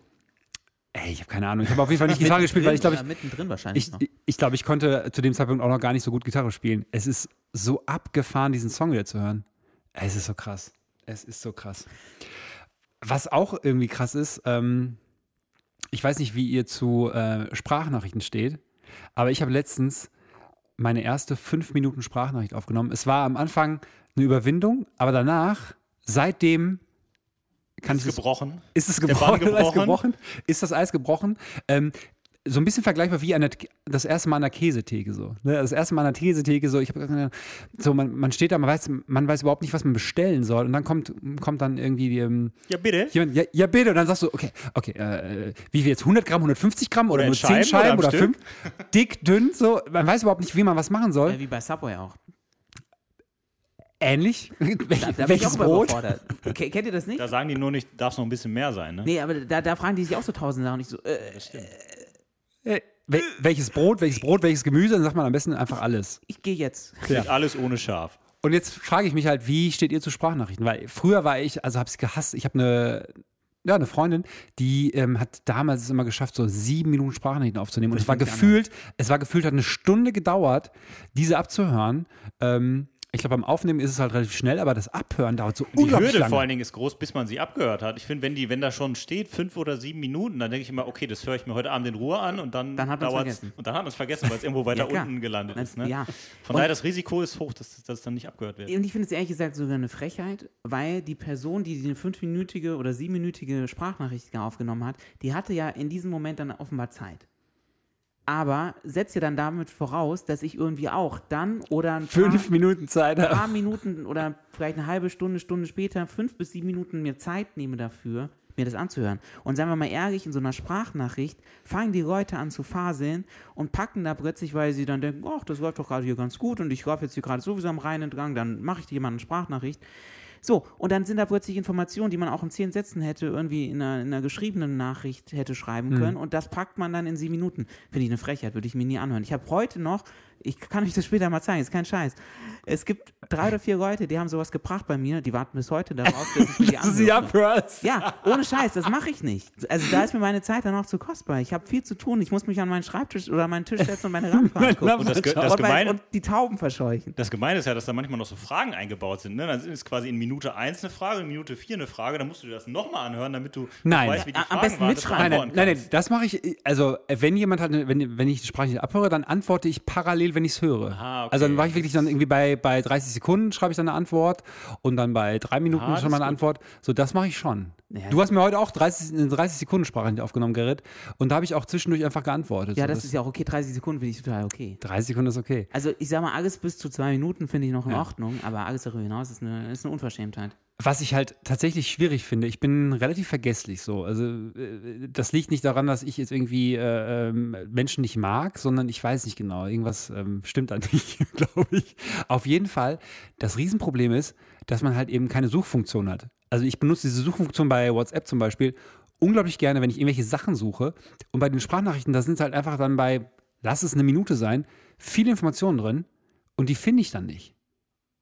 Ey, ich habe keine Ahnung. Ich habe auf jeden Fall nicht Gitarre gespielt, weil ich glaube, ich, mittendrin wahrscheinlich ich, noch. ich glaube, ich konnte zu dem Zeitpunkt auch noch gar nicht so gut Gitarre spielen. Es ist so abgefahren, diesen Song wieder zu hören. Es ist so krass. Es ist so krass. Was auch irgendwie krass ist, ähm, ich weiß nicht, wie ihr zu äh, Sprachnachrichten steht, aber ich habe letztens meine erste fünf Minuten Sprachnachricht aufgenommen. Es war am Anfang eine Überwindung, aber danach, seitdem kann Ist ich es gebrochen. ist es gebrochen? Bann Ist gebrochen? gebrochen? Ist das Eis gebrochen? Ähm, so ein bisschen vergleichbar wie an der, das erste Mal an der Käsetheke so. Ne? Das erste Mal an der Käsetheke so, ich habe so, man, man steht da, man weiß, man weiß überhaupt nicht, was man bestellen soll. Und dann kommt, kommt dann irgendwie die, ähm, Ja, bitte. jemand, ja, ja bitte, und dann sagst du, okay, okay, äh, wie viel jetzt? 100 Gramm, 150 Gramm oder, Oder nur 10 Scheiben Scheiben oder oder am 5? Dick, dünn, so. Man weiß überhaupt nicht, wie man was machen soll. Ja, wie bei Subway auch. Ähnlich. Da, Welch, da bin ich welches Brot? Kennt ihr das nicht? Da sagen die nur nicht, darf es noch ein bisschen mehr sein, ne? Nee, aber da, da fragen die sich auch so tausend Sachen. Und Ich so, äh, Äh, wel, welches Brot, welches Brot, welches Gemüse? Dann sagt man am besten einfach alles. ich gehe jetzt. Ja. Alles ohne Schaf. Und jetzt frage ich mich halt, wie steht ihr zu Sprachnachrichten? Weil früher war ich, also habe ich gehasst. Ich habe eine, ja, eine Freundin, die ähm, hat damals es immer geschafft, so sieben Minuten Sprachnachrichten aufzunehmen. Und Das es war gefühlt, es war gefühlt, hat eine Stunde gedauert, diese abzuhören. Ähm, ich glaube, beim Aufnehmen ist es halt relativ schnell, aber das Abhören dauert so Die unglaublich Hürde lange. vor allen Dingen ist groß, bis man sie abgehört hat. Ich finde, wenn die, wenn da schon steht, fünf oder sieben Minuten, dann denke ich immer, okay, das höre ich mir heute Abend in Ruhe an und dann, Dann hat dauert's- vergessen. Und dann hat man es vergessen, weil es irgendwo weiter Ja, unten gelandet ist. Ne? Ja. Von Und- daher, das Risiko ist hoch, dass, dass es dann nicht abgehört wird. Und ich finde es ehrlich gesagt sogar eine Frechheit, weil die Person, die eine fünfminütige oder siebenminütige Sprachnachricht aufgenommen hat, die hatte ja in diesem Moment dann offenbar Zeit. Aber setzt ja dann damit voraus, dass ich irgendwie auch dann oder ein paar, Fünf Minuten Zeit. ein paar Minuten oder vielleicht eine halbe Stunde, Stunde später, fünf bis sieben Minuten mir Zeit nehme dafür, mir das anzuhören. Und sagen wir mal ehrlich, in so einer Sprachnachricht fangen die Leute an zu faseln und packen da plötzlich, weil sie dann denken, ach, das läuft doch gerade hier ganz gut und ich laufe jetzt hier gerade sowieso am Rhein entlang, dann mache ich dir mal eine Sprachnachricht. So, und dann sind da plötzlich Informationen, die man auch in zehn Sätzen hätte irgendwie in einer, in einer geschriebenen Nachricht hätte schreiben können. Und das packt man dann in sieben Minuten. Finde ich eine Frechheit, würde ich mir nie anhören. Ich habe heute noch, ich kann euch das später mal zeigen, ist kein Scheiß. Es gibt drei oder vier Leute, die haben sowas gebracht bei mir, die warten bis heute darauf, dass ich mir die anhöre. Ja, ohne Scheiß, das mache ich nicht. Also da ist mir meine Zeit dann auch zu kostbar. Ich habe viel zu tun. Ich muss mich an meinen Schreibtisch oder meinen Tisch setzen und meine Lampe angucken. Und das, das, und, mein, Gemeine, und die Tauben verscheuchen. das Gemeine ist ja, dass da manchmal noch so Fragen eingebaut sind. Ne? Dann ist quasi in Minute 1 eine Frage, in Minute 4 eine Frage. Dann musst du dir das nochmal anhören, damit du Nein. weißt, wie die Ja, am Fragen besten mitschreiben. Nein, antworten nein, nein, das mache ich, also wenn jemand hat, eine- wenn, wenn ich die Sprache nicht abhöre, dann antworte ich parallel, wenn ich es höre. Ah, okay. Also dann mache ich wirklich dann irgendwie bei, bei 30 Sekunden schreibe ich dann eine Antwort und dann bei drei Minuten Ah, das schon mal eine gut. Antwort. So, das mache ich schon. Ja. Du hast mir heute auch 30, eine 30 Sekunden Sprache aufgenommen, Gerrit, und da habe ich auch zwischendurch einfach geantwortet. Ja, so, das ist ja auch okay. 30 Sekunden finde ich total okay. 30 Sekunden ist okay. Also ich sag mal, alles bis zu zwei Minuten finde ich noch in Ordnung, aber alles darüber hinaus ist eine, ist eine Unverschämtheit. Was ich halt tatsächlich schwierig finde, ich bin relativ vergesslich so. Also äh, das liegt nicht daran, dass ich jetzt irgendwie äh, ähm, Menschen nicht mag, sondern ich weiß nicht genau. Irgendwas ähm, stimmt da nicht, glaube ich. Auf jeden Fall, das Riesenproblem ist, dass man halt eben keine Suchfunktion hat. Also ich benutze diese Suchfunktion bei WhatsApp zum Beispiel unglaublich gerne, wenn ich irgendwelche Sachen suche. Und bei den Sprachnachrichten, da sind halt einfach dann bei, lass es eine Minute sein, viele Informationen drin und die finde ich dann nicht.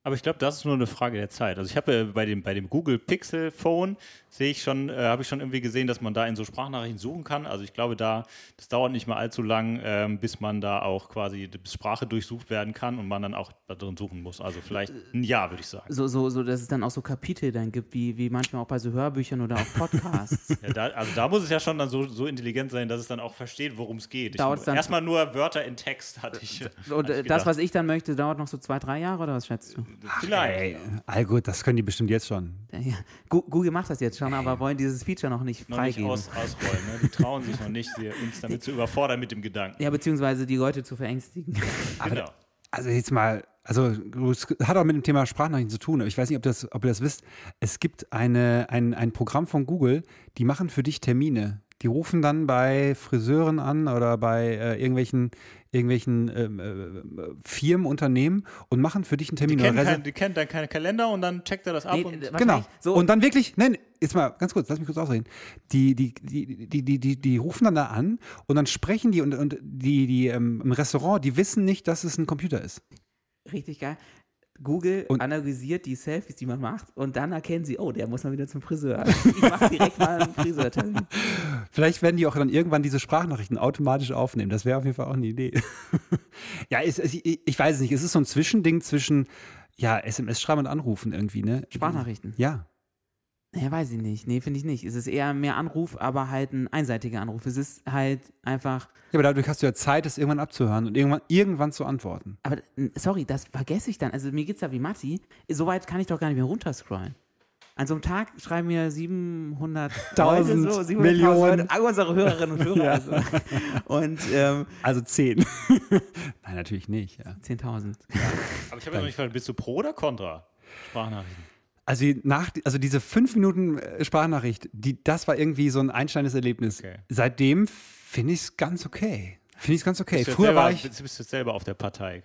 Aber ich glaube, das ist nur eine Frage der Zeit. Also ich habe äh, bei dem, bei dem Google Pixel Phone sehe ich schon, äh, habe ich schon irgendwie gesehen, dass man da in so Sprachnachrichten suchen kann. Also ich glaube, da das dauert nicht mal allzu lang, ähm, bis man da auch quasi die Sprache durchsucht werden kann und man dann auch da drin suchen muss. Also vielleicht ein Jahr, würde ich sagen. So, so, so, dass es dann auch so Kapitel dann gibt, wie, wie manchmal auch bei so Hörbüchern oder auch Podcasts. Ja, da, also da muss es ja schon dann so, so intelligent sein, dass es dann auch versteht, worum es geht. Erstmal nur Wörter in Text hatte ich. Und hatte äh, ich das, was ich dann möchte, dauert noch so zwei, drei Jahre oder was schätzt du? Vielleicht. Ey, all gut, das können die bestimmt jetzt schon. Ja, Google macht das jetzt schon, aber wollen dieses Feature noch nicht Noch nicht freigeben. aus, ausrollen. Ne? Die trauen sich noch nicht, uns damit zu überfordern mit dem Gedanken. ja, beziehungsweise die Leute zu verängstigen. Genau. Also jetzt mal, also es hat auch mit dem Thema Sprachnachrichten zu tun, aber ich weiß nicht, ob, das, ob ihr das wisst. Es gibt eine, ein, ein Programm von Google, die machen für dich Termine. Die rufen dann bei Friseuren an oder bei äh, irgendwelchen, irgendwelchen ähm, äh, Firmen, Unternehmen und machen für dich einen Die Termin. kennen, oder kein, die kennen dann keine Kalender und dann checkt er das ab Nee, und äh, Genau. So, und dann wirklich, nein, jetzt mal ganz kurz, lass mich kurz ausreden. Die, die, die, die, die, die, die rufen dann da an und dann sprechen die und, und die, die ähm, im Restaurant, die wissen nicht, dass es ein Computer ist. richtig geil. Google Und- analysiert die Selfies, die man macht, und dann erkennen sie, oh, der muss mal wieder zum Friseur. Ich mache direkt mal einen Friseurtermin. Vielleicht werden die auch dann irgendwann diese Sprachnachrichten automatisch aufnehmen. Das wäre auf jeden Fall auch eine Idee. ja, es, es, ich ich weiß es nicht. Es ist so ein Zwischending zwischen ja, SMS schreiben und anrufen irgendwie, ne? Sprachnachrichten. Ja. Naja, weiß ich nicht. Nee, finde ich nicht. Es ist eher mehr Anruf, aber halt ein einseitiger Anruf. Es ist halt einfach. Ja, aber dadurch hast du ja Zeit, das irgendwann abzuhören und irgendwann, irgendwann zu antworten. Aber sorry, das vergesse ich dann. Also mir geht's da wie Matti. So weit kann ich doch gar nicht mehr runterscrollen. An so einem Tag schreiben mir 700 Tausend Leute, so, 700.000 Millionen. Leute, all unsere Hörerinnen und Hörer. Also. Und ähm, Also zehn. Nein, natürlich nicht, ja. 10.000. Aber ich habe ja noch nicht verstanden, bist du pro oder contra Sprachnachrichten? Also, nach, also diese fünf Minuten äh, Sprachnachricht, die, das war irgendwie so ein einschneidendes Erlebnis. Okay. Seitdem finde ich es ganz okay. Finde ich es ganz okay. Bist Früher selber, war ich, bist, bist du jetzt selber auf der Partei.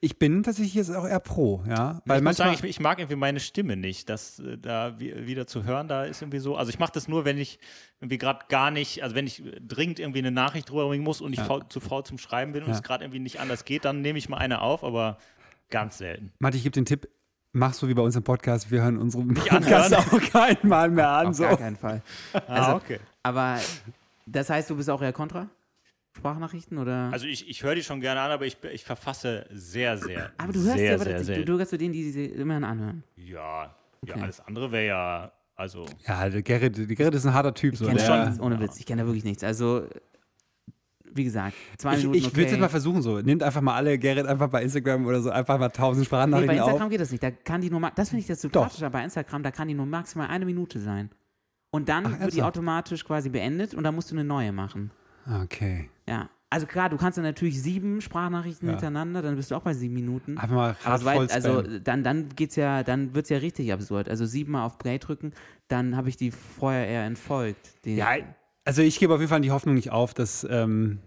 ich bin tatsächlich jetzt auch eher pro, ja. Weil ich manchmal, sagen, ich, ich mag irgendwie meine Stimme nicht, das äh, da wie, wieder zu hören, da ist irgendwie so, also ich mache das nur, wenn ich irgendwie gerade gar nicht, also wenn ich dringend irgendwie eine Nachricht drüber bringen muss und ich faul, zu faul zum Schreiben bin und Ja. es gerade irgendwie nicht anders geht, dann nehme ich mal eine auf, aber ganz selten. Matti, ich gebe den Tipp, mach so wie bei uns im Podcast, wir hören unseren anhören. Podcast auch kein Mal mehr an. Auf So. gar keinen Fall. Ah, Also, okay. Aber das heißt, du bist auch eher kontra? Sprachnachrichten oder? Also ich, ich höre die schon gerne an, aber ich, ich verfasse sehr, sehr, aber du hörst sehr, ja, aber sehr, das- du, du gehörst zu denen, die sie immerhin anhören. Ja, ja, Okay. alles andere wäre ja, also Ja, der Gerrit, der Gerrit ist ein harter Typ. Ich So. kenne ohne Witz, ich kenne da wirklich nichts. Also, wie gesagt, zwei ich Minuten. ich würde es okay. jetzt mal versuchen so. Nehmt einfach mal alle Gerrit einfach bei Instagram oder so, einfach mal tausend Nee, bei Sprachnachrichten Instagram auf. geht das nicht. Da kann die nur, das finde ich das sympathischer bei Instagram, da kann die nur maximal eine Minute sein. Und dann Ach, wird die automatisch quasi beendet und dann musst du eine neue machen. Okay. Ja. Also klar, du kannst dann natürlich sieben Sprachnachrichten Ja. hintereinander, dann bist du auch bei sieben Minuten. Einfach mal Aber hart soweit- voll also dann, dann geht's ja, dann wird's ja richtig absurd. Also siebenmal auf Play drücken, dann habe ich die vorher eher entfolgt. Ja, also ich gebe auf jeden Fall die Hoffnung nicht auf, dass ähm,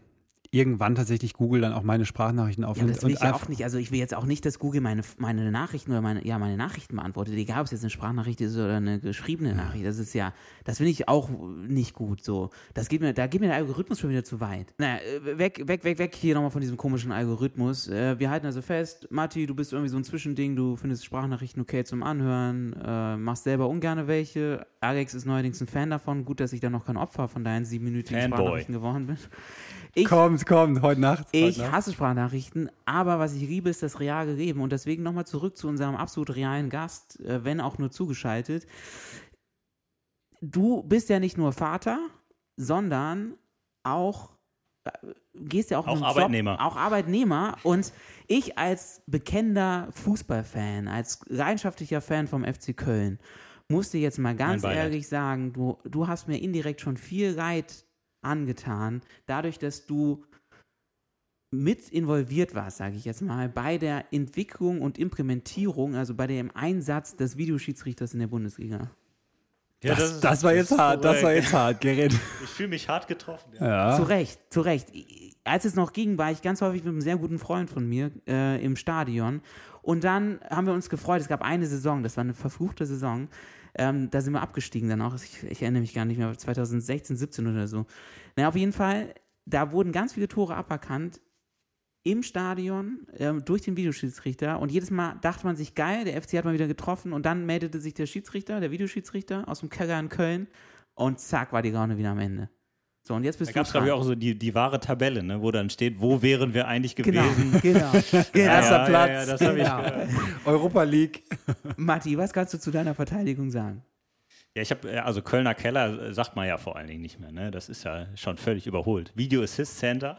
irgendwann tatsächlich Google dann auch meine Sprachnachrichten Ja, aufnimmt. das will ich ja auch nicht. Also ich will jetzt auch nicht, dass Google meine, meine Nachrichten oder meine, ja, meine Nachrichten beantwortet. Egal, ob es jetzt eine Sprachnachricht ist oder eine geschriebene Nachricht. Das ist ja, das finde ich auch nicht gut so. Das geht mir, da geht mir der Algorithmus schon wieder zu weit. Naja, äh, weg, weg, weg, weg hier nochmal von diesem komischen Algorithmus. Äh, Wir halten also fest, Matti, du bist irgendwie so ein Zwischending, du findest Sprachnachrichten okay zum Anhören, äh, machst selber ungerne welche. Alex ist neuerdings ein Fan davon. Gut, dass ich da noch kein Opfer von deinen siebenminütigen Fanboy. Sprachnachrichten geworden bin. Ich, Kommt, kommt, heute Nacht. heute ich Nacht. hasse Sprachnachrichten, aber was ich liebe, ist das reale Leben. Und deswegen nochmal zurück zu unserem absolut realen Gast, äh, wenn auch nur zugeschaltet. Du bist ja nicht nur Vater, sondern auch äh, gehst ja auch, Auch einen Arbeitnehmer. Job, auch Arbeitnehmer. Und ich als bekennender Fußballfan, als leidenschaftlicher Fan vom FC Köln, musste jetzt mal ganz ehrlich sagen, du, du hast mir indirekt schon viel Leid angetan, dadurch, dass du mit involviert warst, sage ich jetzt mal, bei der Entwicklung und Implementierung, also bei dem Einsatz des Videoschiedsrichters in der Bundesliga. Ja, das, das, war jetzt hart, das war korrekt. jetzt hart, Gerrit. Ich fühle mich hart getroffen. Ja. Ja. Zu Recht, zu Recht. Als es noch ging, war ich ganz häufig mit einem sehr guten Freund von mir äh, im Stadion. Und dann haben wir uns gefreut. Es gab eine Saison, das war eine verfluchte Saison. Ähm, da sind wir abgestiegen dann auch. Ich, ich erinnere mich gar nicht mehr, 2016, 17 oder so. Na, auf jeden Fall, da wurden ganz viele Tore aberkannt im Stadion ähm, durch den Videoschiedsrichter. Und jedes Mal dachte man sich, geil, der FC hat mal wieder getroffen. Und dann meldete sich der Schiedsrichter, der Videoschiedsrichter aus dem Keller in Köln. Und zack, war die Laune wieder am Ende. So, und jetzt bist Da du gab es, glaube ich, auch so die, die wahre Tabelle, ne, wo dann steht, wo wären wir eigentlich Genau, gewesen. genau. genau. Erster Platz. Ja, ja, das habe ich Genau. Europa League. Matti, was kannst du zu deiner Verteidigung sagen? Ja, ich habe, also Kölner Keller äh, sagt man ja vor allen Dingen nicht mehr, ne? Das ist ja schon völlig überholt. Video Assist Center.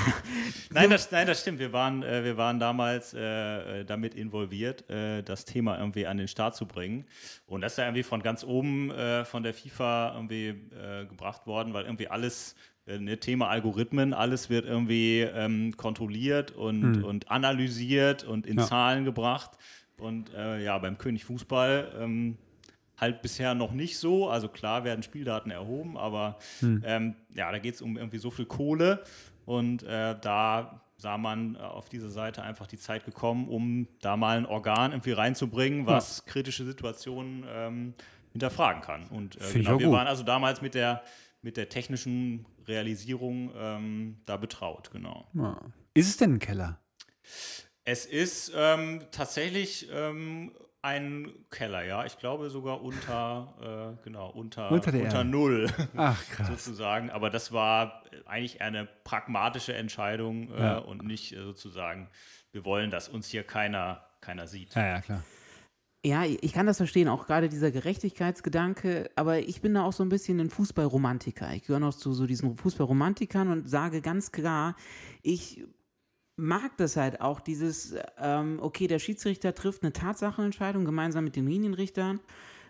nein, das, nein, das stimmt. Wir waren, äh, wir waren damals äh, äh, damit involviert, äh, das Thema irgendwie an den Start zu bringen. Und das ist ja irgendwie von ganz oben äh, von der FIFA irgendwie äh, gebracht worden, weil irgendwie alles äh, ne, Thema Algorithmen, alles wird irgendwie ähm, kontrolliert und, und analysiert und in Ja. Zahlen gebracht. Und äh, ja, beim König Fußball ähm, halt bisher noch nicht so. Also klar werden Spieldaten erhoben, aber ähm, ja, da geht es um irgendwie so viel Kohle und äh, da sah man äh, auf diese Seite einfach die Zeit gekommen, um da mal ein Organ irgendwie reinzubringen, was kritische Situationen ähm, hinterfragen kann. Und äh, genau, wir gut. waren also damals mit der mit der technischen Realisierung ähm, da betraut, genau. Ja. Ist es denn ein Keller? Es ist ähm, tatsächlich ähm, ein Keller, ja. Ich glaube sogar unter, äh, genau, unter, Unter unter. Null Ach, krass. sozusagen. Aber das war eigentlich eher eine pragmatische Entscheidung äh, Ja. und nicht äh, sozusagen, wir wollen, dass uns hier keiner, keiner sieht. Ja, ja, klar. Ja, ich kann das verstehen, auch gerade dieser Gerechtigkeitsgedanke, aber ich bin da auch so ein bisschen ein Fußballromantiker. Ich gehöre noch zu so diesen Fußballromantikern und sage ganz klar, ich mag das halt auch, dieses, ähm, okay, der Schiedsrichter trifft eine Tatsachenentscheidung gemeinsam mit den Linienrichtern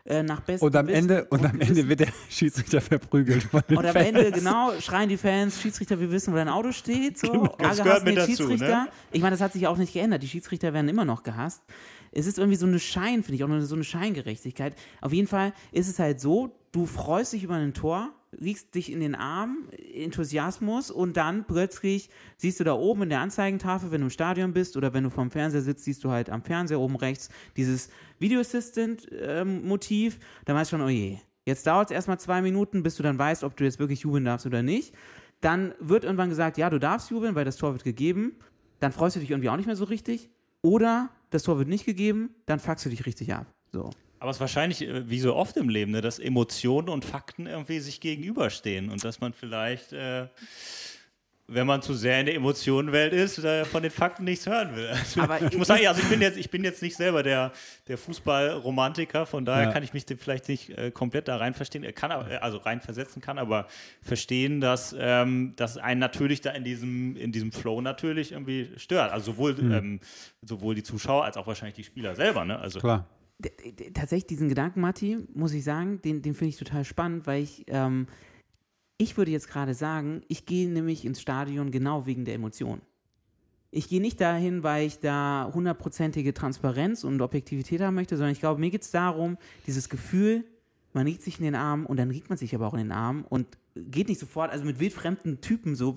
äh, nach bestem Und am Wissen Ende, und am. Ende wird der Schiedsrichter verprügelt von den Und am Fans. Ende, genau, schreien die Fans, Schiedsrichter, wir wissen, wo dein Auto steht. So. das Alle gehört den dazu, Schiedsrichter. ne? Ich meine, das hat sich auch nicht geändert. Die Schiedsrichter werden immer noch gehasst. Es ist irgendwie so eine Schein, finde ich, auch so eine Scheingerechtigkeit. Auf jeden Fall ist es halt so, du freust dich über ein Tor, liegst dich in den Arm, Enthusiasmus und dann plötzlich siehst du da oben in der Anzeigentafel, wenn du im Stadion bist oder wenn du vorm Fernseher sitzt, siehst du halt am Fernseher oben rechts dieses Video Assistant ähm, Motiv. Da weißt du schon, oh je, jetzt dauert es erstmal zwei Minuten, bis du dann weißt, ob du jetzt wirklich jubeln darfst oder nicht. Dann wird irgendwann gesagt, ja, du darfst jubeln, weil das Tor wird gegeben. Dann freust du dich irgendwie auch nicht mehr so richtig. Oder das Tor wird nicht gegeben, dann fuckst du dich richtig ab. So. Aber es ist wahrscheinlich, äh, wie so oft im Leben, ne, dass Emotionen und Fakten irgendwie sich gegenüberstehen und dass man vielleicht, äh, wenn man zu sehr in der Emotionenwelt ist, äh, von den Fakten nichts hören will. Also, Aber ich muss sagen, also ich bin jetzt, ich bin jetzt nicht selber der, der Fußballromantiker, von daher Ja. kann ich mich vielleicht nicht äh, komplett da rein verstehen, äh, kann, aber- äh, also rein versetzen kann, aber verstehen, dass, ähm, dass einen natürlich da in diesem, in diesem Flow natürlich irgendwie stört. Also sowohl, ähm, sowohl die Zuschauer als auch wahrscheinlich die Spieler selber. Ne? Also Klar. Tatsächlich diesen Gedanken, Matti, muss ich sagen, den, den finde ich total spannend, weil ich, ähm, Ich würde jetzt gerade sagen, ich gehe nämlich ins Stadion genau wegen der Emotionen. Ich gehe nicht dahin, weil ich da hundertprozentige Transparenz und Objektivität haben möchte, sondern ich glaube, mir geht es darum, dieses Gefühl, man riecht sich in den Arm und dann riecht man sich aber auch in den Arm und geht nicht sofort, also mit wildfremden Typen so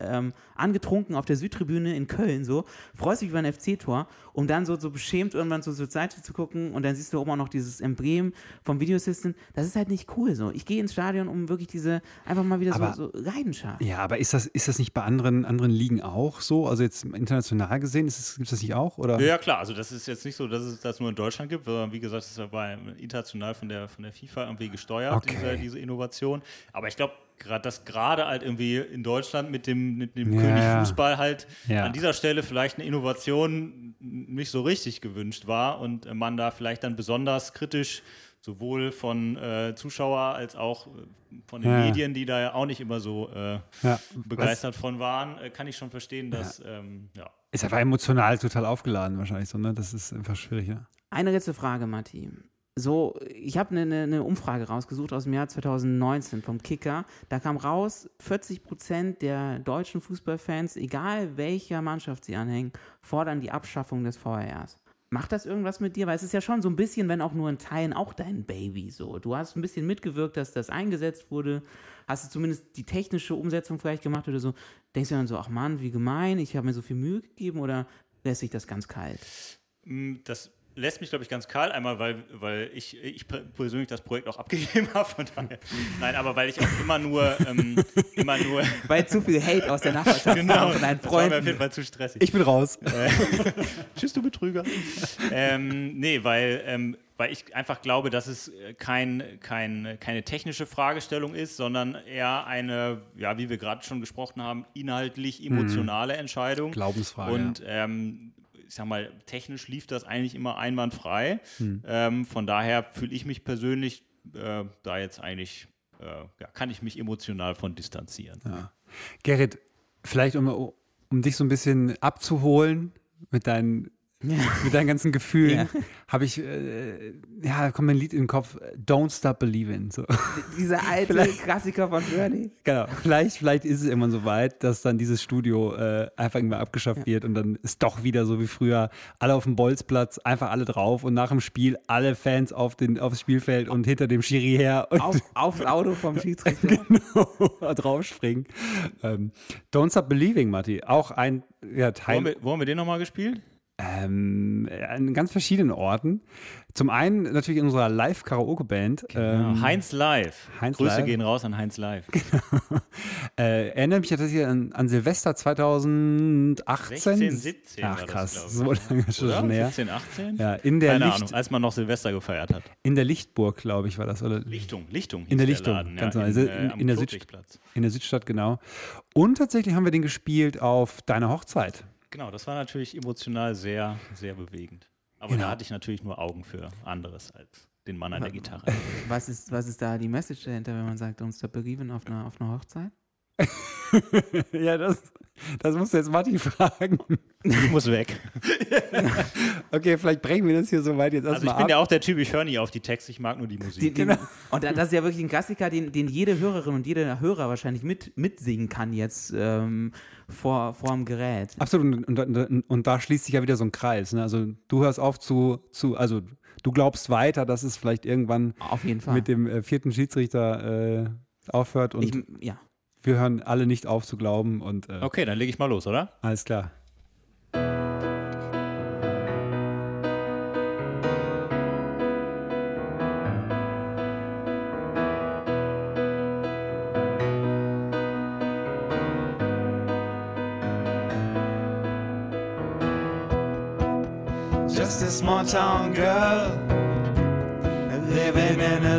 ähm, angetrunken auf der Südtribüne in Köln so, freust dich über ein FC-Tor, um dann so, so beschämt irgendwann so zur Seite zu gucken und dann siehst du oben auch noch dieses Emblem vom Videosystem. Das ist halt nicht cool so. Ich gehe ins Stadion, um wirklich diese, einfach mal wieder Aber- so, so Leidenschaft. Ja, aber ist das, ist das nicht bei anderen, anderen Ligen auch so? Also jetzt international gesehen, ist es, gibt es das nicht auch? Oder? Ja, ja, klar. Also das ist jetzt nicht so, dass es das nur in Deutschland gibt, sondern wie gesagt, das war international von der, von der FIFA irgendwie gesteuert, Okay. diese, diese Innovation. Aber ich glaube, gerade das gerade halt irgendwie in Deutschland mit dem, mit dem Ja, König. Fußball halt Ja. an dieser Stelle vielleicht eine Innovation nicht so richtig gewünscht war und man da vielleicht dann besonders kritisch sowohl von äh, Zuschauer als auch äh, von den Ja. Medien, die da ja auch nicht immer so äh, Ja. begeistert von waren, äh, kann ich schon verstehen, dass ähm, ja. Ist aber emotional total aufgeladen wahrscheinlich so, ne? Das ist einfach schwierig, ja. Eine letzte Frage, Matti. So, ich habe eine, eine, Umfrage rausgesucht aus dem Jahr 2019 vom Kicker. Da kam raus, 40 Prozent der deutschen Fußballfans, egal welcher Mannschaft sie anhängen, fordern die Abschaffung des VRs. Macht das irgendwas mit dir? Weil es ist ja schon so ein bisschen, wenn auch nur in Teilen, auch dein Baby so. Du hast ein bisschen mitgewirkt, dass das eingesetzt wurde. Hast du zumindest die technische Umsetzung vielleicht gemacht oder so? Denkst du dann so, ach Mann, wie gemein, ich habe mir so viel Mühe gegeben oder lässt sich das ganz kalt? Mm, Das lässt mich, glaube ich, ganz kalt. Einmal, weil, weil ich, ich per- persönlich das Projekt auch abgegeben habe. Von daher. Nein, aber weil ich auch immer nur, ähm, immer nur. Weil zu viel Hate aus der Nachbarschaft genau, von deinen das war mir auf jeden Freunden. Fall zu stressig. Ich bin raus. Tschüss, du Betrüger. ähm, nee, weil, ähm, weil ich einfach glaube, dass es äh, kein, kein, keine technische Fragestellung ist, sondern eher eine, ja, wie wir gerade schon gesprochen haben, inhaltlich emotionale Entscheidung. Glaubensfrage, Und ähm, ich sag mal, technisch lief das eigentlich immer einwandfrei. Ähm, von daher fühle ich mich persönlich äh, da jetzt eigentlich, äh, ja, kann ich mich emotional von distanzieren. Gerrit, vielleicht um, um dich so ein bisschen abzuholen mit deinen, mit deinen ganzen Gefühlen, Ja. habe ich, äh, ja, da kommt mir ein Lied in den Kopf, Don't Stop Believing. So. Dieser alte Klassiker von Journey. Genau, vielleicht, vielleicht ist es irgendwann so weit, dass dann dieses Studio äh, einfach irgendwann abgeschafft wird und dann ist doch wieder so wie früher, alle auf dem Bolzplatz, einfach alle drauf und nach dem Spiel alle Fans auf den, aufs Spielfeld und hinter dem Schiri her und Auf, aufs Auto vom Schiedsrichter. draufspringen. Ähm, Don't Stop Believing, Matti, auch ein ja, Teil. Wollen wir, wollen wir den nochmal gespielt? Ähm, an ganz verschiedenen Orten. Zum einen natürlich in unserer Live-Karaoke-Band. Ähm, Heinz Live. Heinz Grüße Live. gehen raus an Heinz Live. äh, erinnere mich tatsächlich an, an Silvester 2018. 16, 17 Ach das, krass, ich. so lange das Oder? schon her. 17, 18? Ja, in der, Keine Licht, Ahnung, als man noch Silvester gefeiert hat. in der Lichtburg, glaube ich, war das. Oder? Lichtung, Lichtung. In der Lichtung, Laden, ganz ja, genau. in, Also äh, in- in der Süd- Klotwigplatz. In der Südstadt, genau. Und tatsächlich haben wir den gespielt auf deiner Hochzeit. Genau, das war natürlich emotional sehr, sehr bewegend. Aber Genau. da hatte ich natürlich nur Augen für anderes als den Mann an der Gitarre. Was ist, was ist da die Message dahinter, wenn man sagt, don't stop believing auf einer, auf einer Hochzeit? ja, das, das musst du jetzt Matti fragen. Ich muss weg. Okay, vielleicht brechen wir das hier so weit jetzt Also ich erstmal bin ab. ja auch der Typ, ich höre nie auf die Texte, ich mag nur die Musik. Den, den, Genau. Und da- das ist ja wirklich ein Klassiker, den, den jede Hörerin und jeder Hörer wahrscheinlich mit, mitsingen kann jetzt ähm, vor, vor dem Gerät. Absolut, und, und, und, und da schließt sich ja wieder so ein Kreis. Ne? Also du hörst auf zu, zu, also du glaubst weiter, dass es vielleicht irgendwann Auf jeden Fall. mit dem äh, vierten Schiedsrichter äh, aufhört und ich, ja. Wir hören alle nicht auf zu glauben und äh, Okay, dann lege ich mal los, oder? alles klar. just a small town girl living in a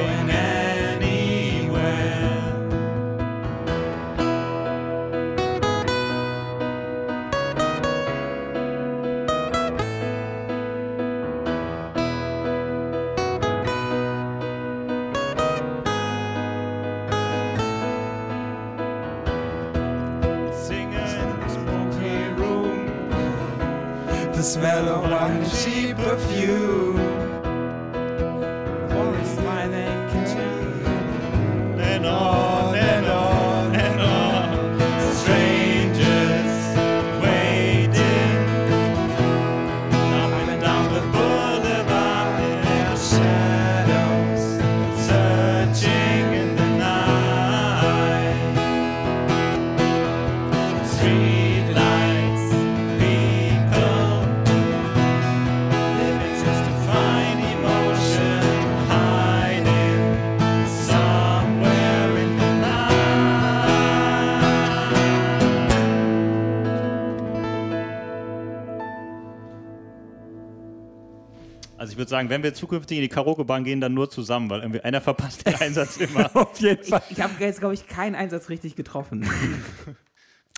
sagen, wenn wir zukünftig in die Karaoke-Bahn gehen, dann nur zusammen, weil irgendwie einer verpasst den Einsatz immer. Auf jeden Fall. Ich habe jetzt, glaube ich, keinen Einsatz richtig getroffen.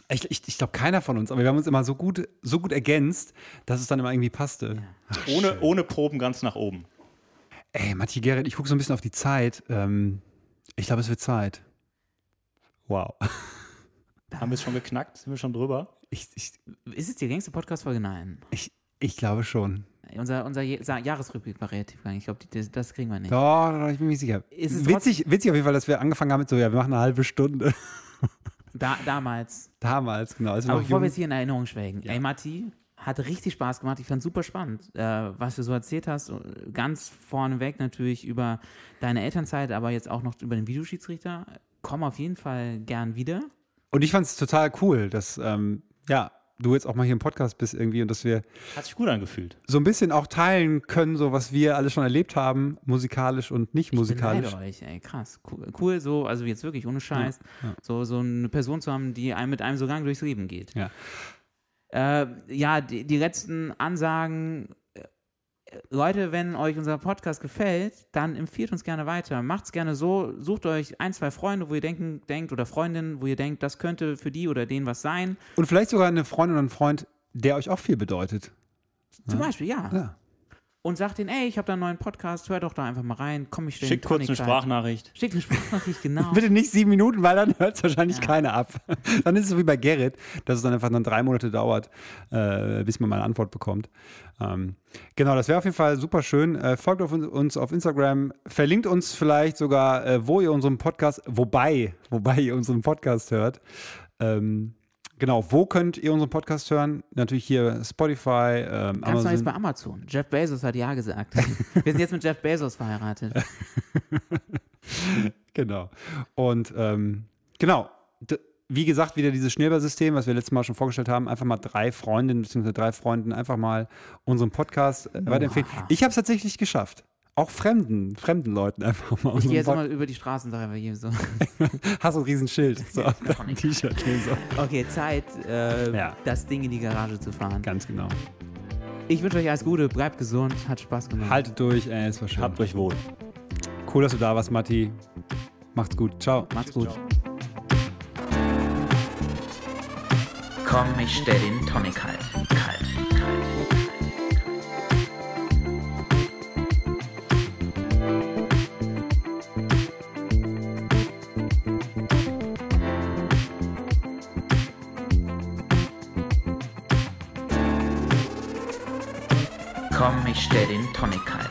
Ich, ich, ich glaube, keiner von uns, aber wir haben uns immer so gut, so gut ergänzt, dass es dann immer irgendwie passte. Ohne, ohne Proben ganz nach oben. Ey, Matti Gerrit, ich gucke so ein bisschen auf die Zeit. Ähm, ich glaube, es wird Zeit. Wow. Haben wir es schon geknackt? Sind wir schon drüber? Ich, ich, Ist es die längste Podcast-Folge? Nein. ich, ich glaube schon. Unser, unser Jahresrückblick war relativ lang. Ich glaube, das, kriegen wir nicht. Doch, ich bin mir sicher. Ist es Witzig, witzig auf jeden Fall, dass wir angefangen haben mit so, ja, wir machen eine halbe Stunde. Da, damals. Damals, genau. Wir Aber bevor wir jung- jetzt hier in Erinnerung schwelgen. Ey, Matti, hat richtig Spaß gemacht. Ich fand super spannend, äh, was du so erzählt hast. Ganz vorneweg natürlich über deine Elternzeit, aber jetzt auch noch über den Videoschiedsrichter. Komm auf jeden Fall gern wieder. Und ich fand es total cool, dass, ähm, ja, du jetzt auch mal hier im Podcast bist irgendwie und dass wir Hat sich gut angefühlt. so ein bisschen auch teilen können, so was wir alles schon erlebt haben, musikalisch und nicht musikalisch. Beneide euch, ey, krass. Cool, cool, so, also jetzt wirklich ohne Scheiß, So, so eine Person zu haben, die einem mit einem so gang durchs Leben geht. Ja. Äh, ja, die, die letzten Ansagen. Leute, wenn euch unser Podcast gefällt, dann empfiehlt uns gerne weiter. Macht's gerne so, sucht euch ein, zwei Freunde, wo ihr denken, denkt, oder Freundinnen, wo ihr denkt, das könnte für die oder den was sein. Und vielleicht sogar eine Freundin oder ein Freund, der euch auch viel bedeutet. Zum Beispiel, ja. Ja. Und sagt denen, ey, ich habe da einen neuen Podcast, hör doch da einfach mal rein. Komm, ich Schickt kurz eine Sprachnachricht. Schickt eine Sprachnachricht, genau. Bitte nicht sieben Minuten, weil dann hört es wahrscheinlich Ja. keiner ab. Dann ist es so wie bei Gerrit, dass es dann einfach dann drei Monate dauert, äh, bis man mal eine Antwort bekommt. Ähm, genau, das wäre auf jeden Fall super schön. Äh, folgt auf uns, uns auf Instagram, verlinkt uns vielleicht sogar, äh, wo ihr unseren Podcast, wobei, wobei ihr unseren Podcast hört. Ähm, genau, wo könnt ihr unseren Podcast hören? Natürlich hier Spotify, ähm, Ganz Neues Amazon. bei Amazon. Jeff Bezos hat ja gesagt. Wir sind jetzt mit Jeff Bezos verheiratet. Genau. Und ähm, genau, D wie gesagt, wieder dieses Schnellball-System, was wir letztes Mal schon vorgestellt haben, einfach mal drei Freundinnen bzw. drei Freunden einfach mal unseren Podcast äh, weiterempfehlen. Ich habe es tatsächlich geschafft. Auch fremden, fremden Leuten einfach mal Ich gehe jetzt Podcast. immer über die Straßen, sage einfach hier so. Hast du ein Riesenschild so T-Shirt. So. Okay, Zeit, äh, Ja. das Ding in die Garage zu fahren. Ganz genau. Ich wünsche euch alles Gute, bleibt gesund, hat Spaß gemacht. Haltet durch, ey, es war schön. Habt euch wohl. Cool, dass du da warst, Matti. Macht's gut. Ciao. Macht's gut. Komm, ich stell den Tonic. Kalt, kalt. Komm, ich stell den Tonic kalt.